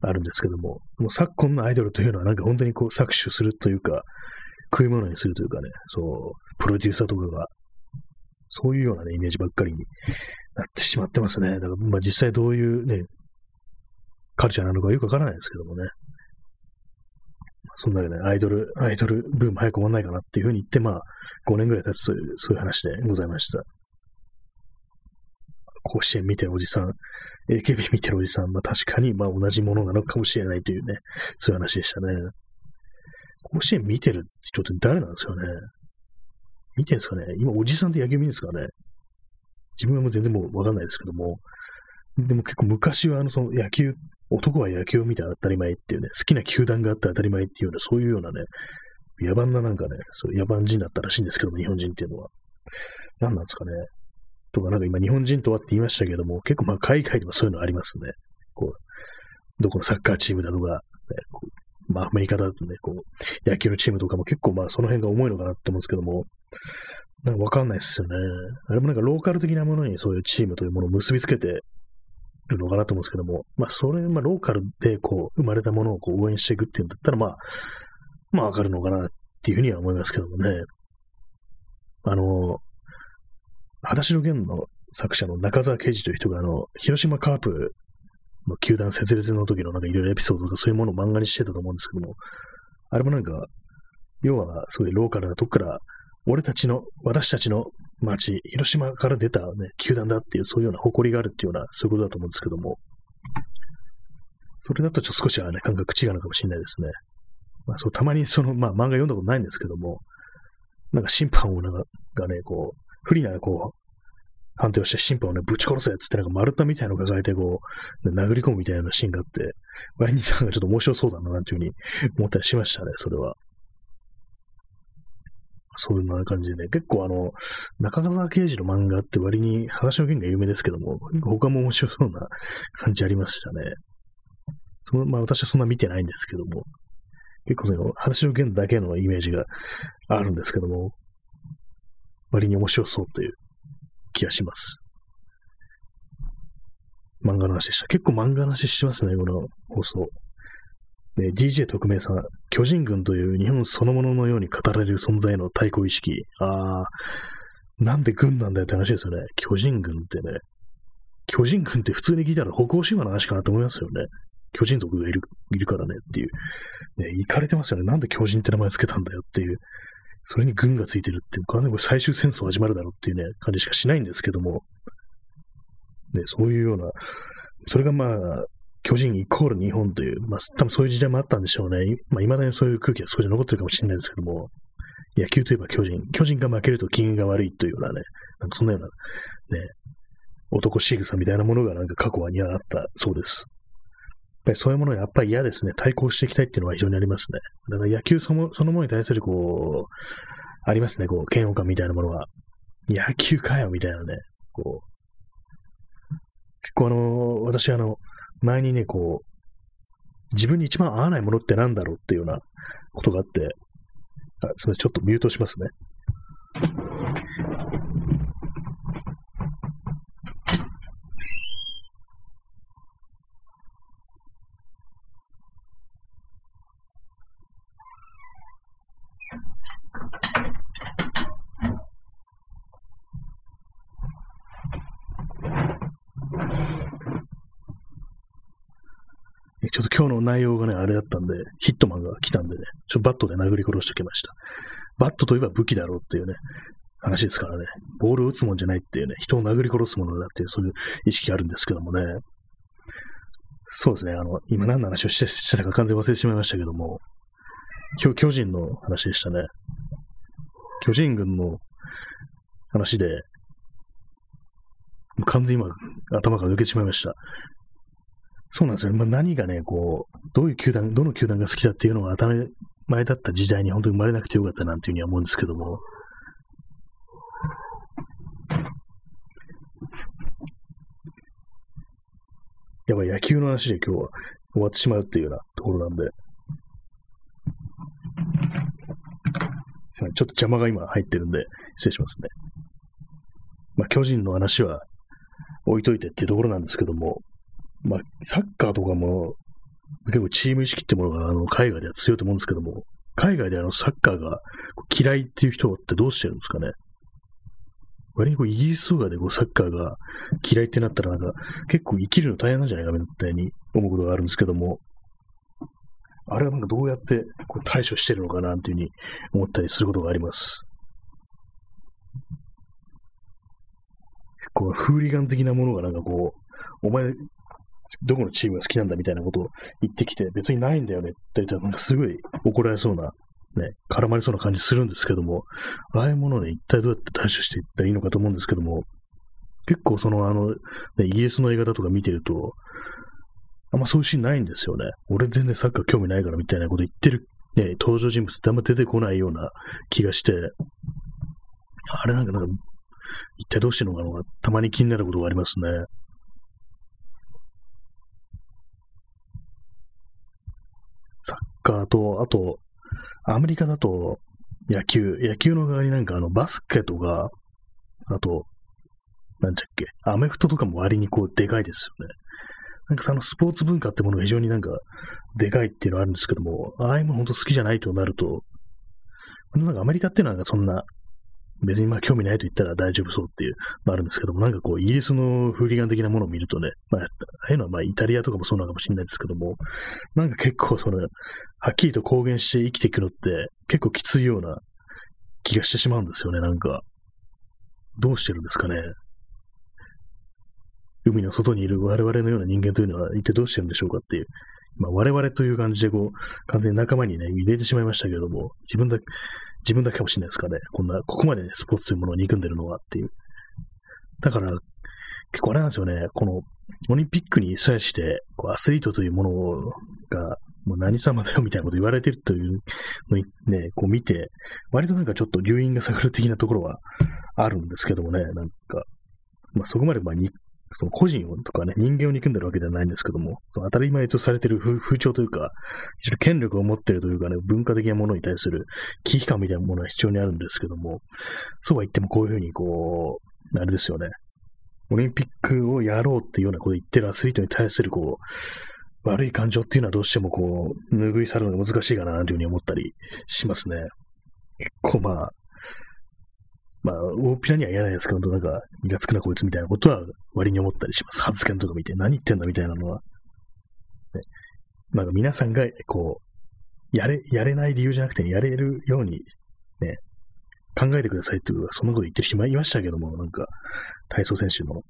あるんですけども、もう昨今のアイドルというのはなんか本当にこう搾取するというか、食い物にするというかね、そう、プロデューサーとかが、そういうようなね、イメージばっかりになってしまってますね。だからまあ実際どういうね、カルチャーなのかよくわからないですけどもね。そんなわけで、アイドル、アイドルブーム早く終わんないかなっていうふうに言って、まあ、5年ぐらい経つという、そういう話でございました。甲子園見てるおじさん、AKB 見てるおじさん、まあ確かに、まあ同じものなのかもしれないというね、そういう話でしたね。甲子園見てる人って誰なんですかね？見てるんですかね？今、おじさんって野球見るんですかね？自分はもう全然もうわかんないですけども、でも結構昔はあの、その野球、男は野球を見て当たり前っていうね、好きな球団があって当たり前っていうような、そういうようなね、野蛮ななんかね、そう野蛮人だったらしいんですけども、日本人っていうのは。何なんですかね。とか、なんか今日本人とはって言いましたけども、結構まあ海外でもそういうのありますね。こう、どこのサッカーチームだとか、ね、こうまあアメリカだとね、こう、野球のチームとかも結構まあその辺が重いのかなって思うんですけども、なんかわかんないですよね。あれもなんかローカル的なものにそういうチームというものを結びつけてるのかなと思うんですけども、まあそれ、まあローカルでこう、生まれたものをこう応援していくっていうんだったらまあ、まあわかるのかなっていうふうには思いますけどもね。あの、裸足の弦の作者の中澤啓治という人が、あの、広島カープの球団設立の時のなんかいろいろエピソードとかそういうものを漫画にしてたと思うんですけども、あれもなんか、要はすごいローカルなとこから、俺たちの、私たちの町、広島から出たね、球団だっていう、そういうような誇りがあるっていうような、そういうことだと思うんですけども、それだとちょっと少しはね、感覚違うのかもしれないですね。まあそう、たまにその、まあ漫画読んだことないんですけども、なんか審判をなんかがね、こう、不利なこう、判定をして審判をね、ぶち殺せっつってなんか丸太みたいなのを抱えてこう、ね、殴り込むみたいなシーンがあって、割になんかちょっと面白そうだななんていうふうに思ったりしましたね、それは。そういう感じでね、結構あの、中川刑事の漫画って割に話の剣が有名ですけども、他も面白そうな感じありましたね。そのまあ私はそんな見てないんですけども、結構その、話の剣だけのイメージがあるんですけども、割に面白そうという気がします。漫画の話でした。結構漫画の話してますね、この放送。で、DJ 特命さん、巨人軍という日本そのもののように語られる存在の対抗意識。ああ、なんで軍なんだよって話ですよね。巨人軍ってね。巨人軍って普通に聞いたら北欧神話の話かなと思いますよね。巨人族がいる、いるからねっていう。ね、行かれてますよね。なんで巨人って名前つけたんだよっていう。それに軍がついてるっていう、完全にこれ最終戦争始まるだろうっていうね、感じしかしないんですけども、ね、そういうような、それがまあ、巨人イコール日本という、まあ、多分そういう時代もあったんでしょうね。まあ、未だにそういう空気が少し残ってるかもしれないですけども、野球といえば巨人。巨人が負けると金運が悪いというようなね、なんかそんなような、ね、男仕草みたいなものがなんか過去はにはあったそうです。やっぱりそういうものはやっぱり嫌ですね。対抗していきたいっていうのは非常にありますね。だから野球そのそのものに対するこう、ありますね、こう、嫌悪感みたいなものは。野球かよ、みたいなね。こう、結構あの、私あの、前にね、こう、自分に一番合わないものって何だろうっていうようなことがあって、あすみません、ちょっとミュートしますね。ちょっと今日の内容がね、あれだったんで、ヒットマンが来たんでね、ちょっとバットで殴り殺しておきました。バットといえば武器だろうっていうね、話ですからね、ボールを打つもんじゃないっていうね、人を殴り殺すものだっていう、そういう意識があるんですけどもね、そうですね、あの、今何の話をしてしてたか完全忘れてしまいましたけども、今日巨人の話でしたね。巨人軍の話で、完全に今、頭から抜けてしまいました。そうなんですよ。まあ、何がね、こう、どういう球団、どの球団が好きだっていうのが当たり前だった時代に本当に生まれなくてよかったなっていうふうには思うんですけども。やっぱ野球の話で今日は終わってしまうっていうようなところなんで。すみません。ちょっと邪魔が今入ってるんで、失礼しますね。まあ、巨人の話は置いといてっていうところなんですけども、まあ、サッカーとかも、結構チーム意識ってものがあの海外では強いと思うんですけども、海外であのサッカーが嫌いっていう人ってどうしてるんですかね？割にこうイギリスとかでこうサッカーが嫌いってなったらなんか結構生きるの大変なんじゃないかみたいに思うことがあるんですけども、あれはなんかどうやってこう対処してるのかなっていうふうに思ったりすることがあります。結構フーリガン的なものがなんかこう、お前どこのチームが好きなんだみたいなことを言ってきて、別にないんだよねって言ったら、なんかすごい怒られそうな、ね、絡まれそうな感じするんですけども、ああいうものね、一体どうやって対処していったらいいのかと思うんですけども、結構そのあの、ね、イギリスの映画だとか見てると、あんまそういうシーンないんですよね。俺全然サッカー興味ないからみたいなこと言ってる、ね、登場人物ってあんま出てこないような気がして、あれなんかなんか、一体どうしてるのかなたまに気になることがありますね。サッカーと、あと、アメリカだと野球、野球の側になんかあのバスケとか、あと、なんちゃっけ、アメフトとかも割にこうでかいですよね。なんかそのスポーツ文化ってものが非常になんかでかいっていうのはあるんですけども、ああいうもの本当好きじゃないとなると、なんかアメリカっていうのはそんな、別にまあ興味ないと言ったら大丈夫そうっていうのああるんですけども、なんかこう、イギリスのフーリガン的なものを見るとね、まあ、ああいうのはまあイタリアとかもそうなのかもしれないですけども、なんか結構その、はっきりと公言して生きていくのって結構きついような気がしてしまうんですよね、なんか。どうしてるんですかね。海の外にいる我々のような人間というのは一体どうしてるんでしょうかっていう。まあ、我々という感じでこう、完全に仲間にね、入れてしまいましたけども、自分だけ、自分だけかもしれないですかね。こんな、ここまでね、スポーツというものを憎んでるのはっていう。だから、結構あれなんですよね、この、オリンピックに際して、こうアスリートというものが、もう何様だよみたいなこと言われてるというのにね、こう見て、割となんかちょっと留飲が下がる的なところはあるんですけどもね、なんか、まあそこまでまあその個人をとかね、人間を憎んでるわけではないんですけども、その当たり前とされてる風潮というか、一応権力を持っているというかね、文化的なものに対する危機感みたいなものは必要にあるんですけども、そうは言ってもこういうふうにこう、あれですよね、オリンピックをやろうっていうようなことを言ってるアスリートに対するこう、悪い感情っていうのはどうしてもこう、拭い去るのが難しいかなというふうに思ったりしますね。結構まあ、まあ、大っぴらには言えないですけど、なんか、気がつくなこいつみたいなことは割に思ったりします。発言とか見て、何言ってんだみたいなのは。ね、なんか皆さんが、こう、やれ、やれない理由じゃなくて、やれるように、ね、考えてくださいっていう、そんなこと言ってる人もいましたけども、なんか、体操選手の。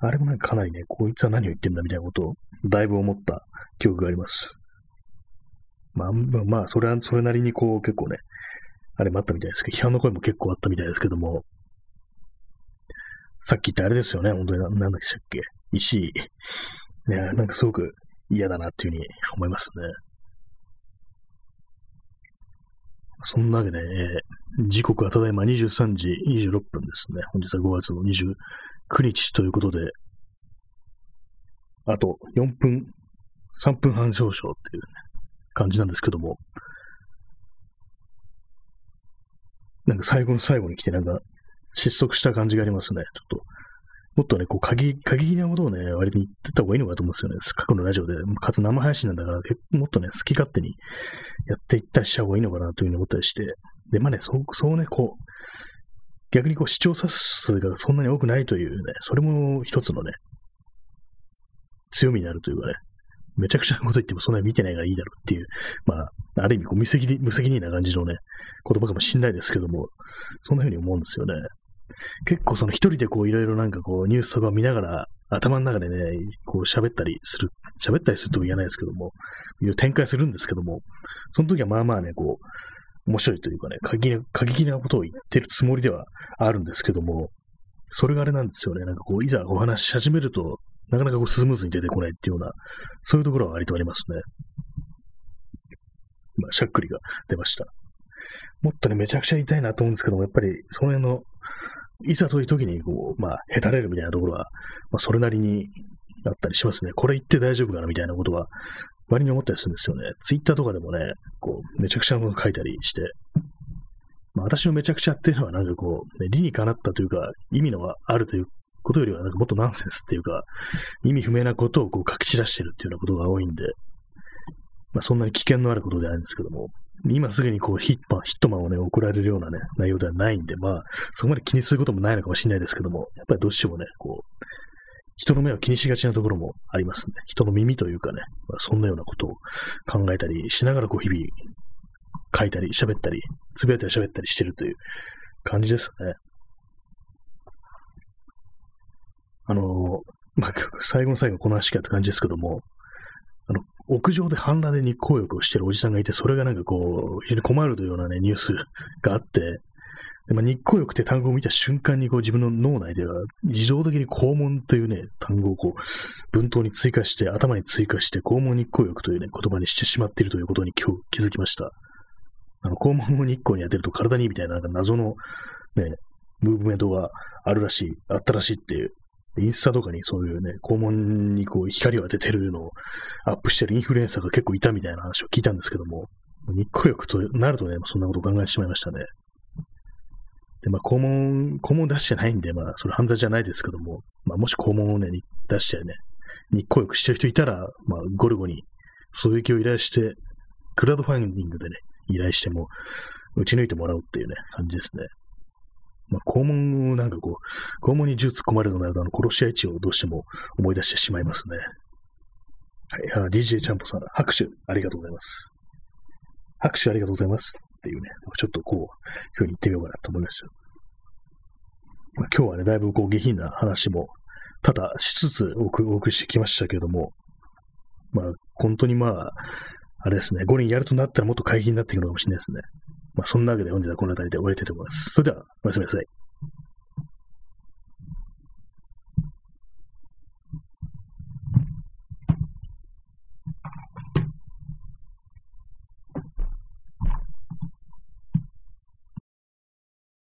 あれもなんかかなりね、こいつは何を言ってんだみたいなことを、だいぶ思った記憶があります。まあ、まあ、それは、それなりにこう、結構ね、あれもあったみたいですけど、批判の声も結構あったみたいですけども、さっき言ったあれですよね、本当に何だっけ、石井。ね、なんかすごく嫌だなっていうふうに思いますね。そんなわけで、えー、時刻はただいま23時26分ですね。本日は5月の29日ということで、あと4分、3分半少々っていう、ね、感じなんですけども、なんか最後の最後に来てなんか失速した感じがありますね。ちょっともっとね、こう、過激、過激なことをね、割と言ってた方がいいのかと思うんですよね。過去のラジオで、かつ生配信なんだから、もっとね、好き勝手にやっていったりした方がいいのかなというふうに思ったりして。で、まあね、そう、そうね、こう、逆にこう、視聴者数がそんなに多くないというね、それも一つのね、強みになるというかね、めちゃくちゃなこと言ってもそんなに見てないからいいだろうっていう、まあ、ある意味こう無責任、無責任な感じのね、言葉かもしんないですけども、そんな風に思うんですよね。結構その一人でこういろいろなんかこうニュースとか見ながら頭の中でね、こう喋ったりする、喋ったりするとも言えないですけども、いろいろ展開するんですけども、その時はまあまあね、こう、面白いというかね、過激なことを言ってるつもりではあるんですけども、それがあれなんですよね。なんかこう、いざお話し始めると、なかなかこうスムーズに出てこないっていうような、そういうところは割とありますね。まあ、しゃっくりが出ました。もっとね、めちゃくちゃ痛いなと思うんですけども、やっぱり、その辺のいざという時に、こう、まあ、へたれるみたいなところは、まあ、それなりにあったりしますね。これ言って大丈夫かなみたいなことは、割に思ったりするんですよね。ツイッターとかでもね、こう、めちゃくちゃなこと書いたりして、まあ、私のめちゃくちゃっていうのは、なんかこう、ね、理にかなったというか、意味のあるということよりは、なんかもっとナンセンスっていうか、意味不明なことをこう書き散らしてるっていうようなことが多いんで、まあ、そんなに危険のあることではないんですけども、今すぐにこうヒットマン、ヒットマンをね、送られるようなね、内容ではないんで、まあ、そこまで気にすることもないのかもしれないですけども、やっぱりどうしてもね、こう、人の目を気にしがちなところもありますね。人の耳というかね、まあ、そんなようなことを考えたりしながら、こう、日々、書いたり、喋ったり、つぶやいたり喋ったりしてるという感じですね。あのまあ、最後の最後この話かって感じですけども、あの、屋上で半裸で日光浴をしてるおじさんがいて、それがなんかこう、非常に困るというようなね、ニュースがあって、でまあ、日光浴って単語を見た瞬間にこう自分の脳内では自動的に肛門というね、単語をこう、文頭に追加して、頭に追加して、肛門日光浴というね、言葉にしてしまっているということに今日気づきました。あの、肛門を日光に当てると体にいいみたいな、なんか謎のね、ムーブメントがあるらしい、あったらしいっていうインスタとかにそういうね、肛門にこう光を当ててるのをアップしてるインフルエンサーが結構いたみたいな話を聞いたんですけども、日光浴となるとね、そんなことを考えてしまいましたね。で、まあ、肛門、肛門出してないんで、まあ、それ犯罪じゃないですけども、まあ、もし肛門をね、出してね、日光浴してる人いたら、まあ、ゴルゴに狙撃を依頼して、クラウドファンディングでね、依頼しても、打ち抜いてもらうっていうね、感じですね。まあ、肛門をなんかこう、肛門に銃突っ込まれるとなると、あの、殺し屋市をどうしても思い出してしまいますね。はい、あ DJ チャンポさん、拍手ありがとうございます。拍手ありがとうございますっていうね、ちょっとこう、ふうに言ってみようかなと思いました。まあ、今日はね、だいぶこう下品な話も多々しつつお送りしてきましたけども、まあ、本当にまあ、あれですね、5人やるとなったらもっと会議になっていくのかもしれないですね。まあ、そんなわけで本日はこの辺りで終わりたいと思います。それでは、おやすみなさい。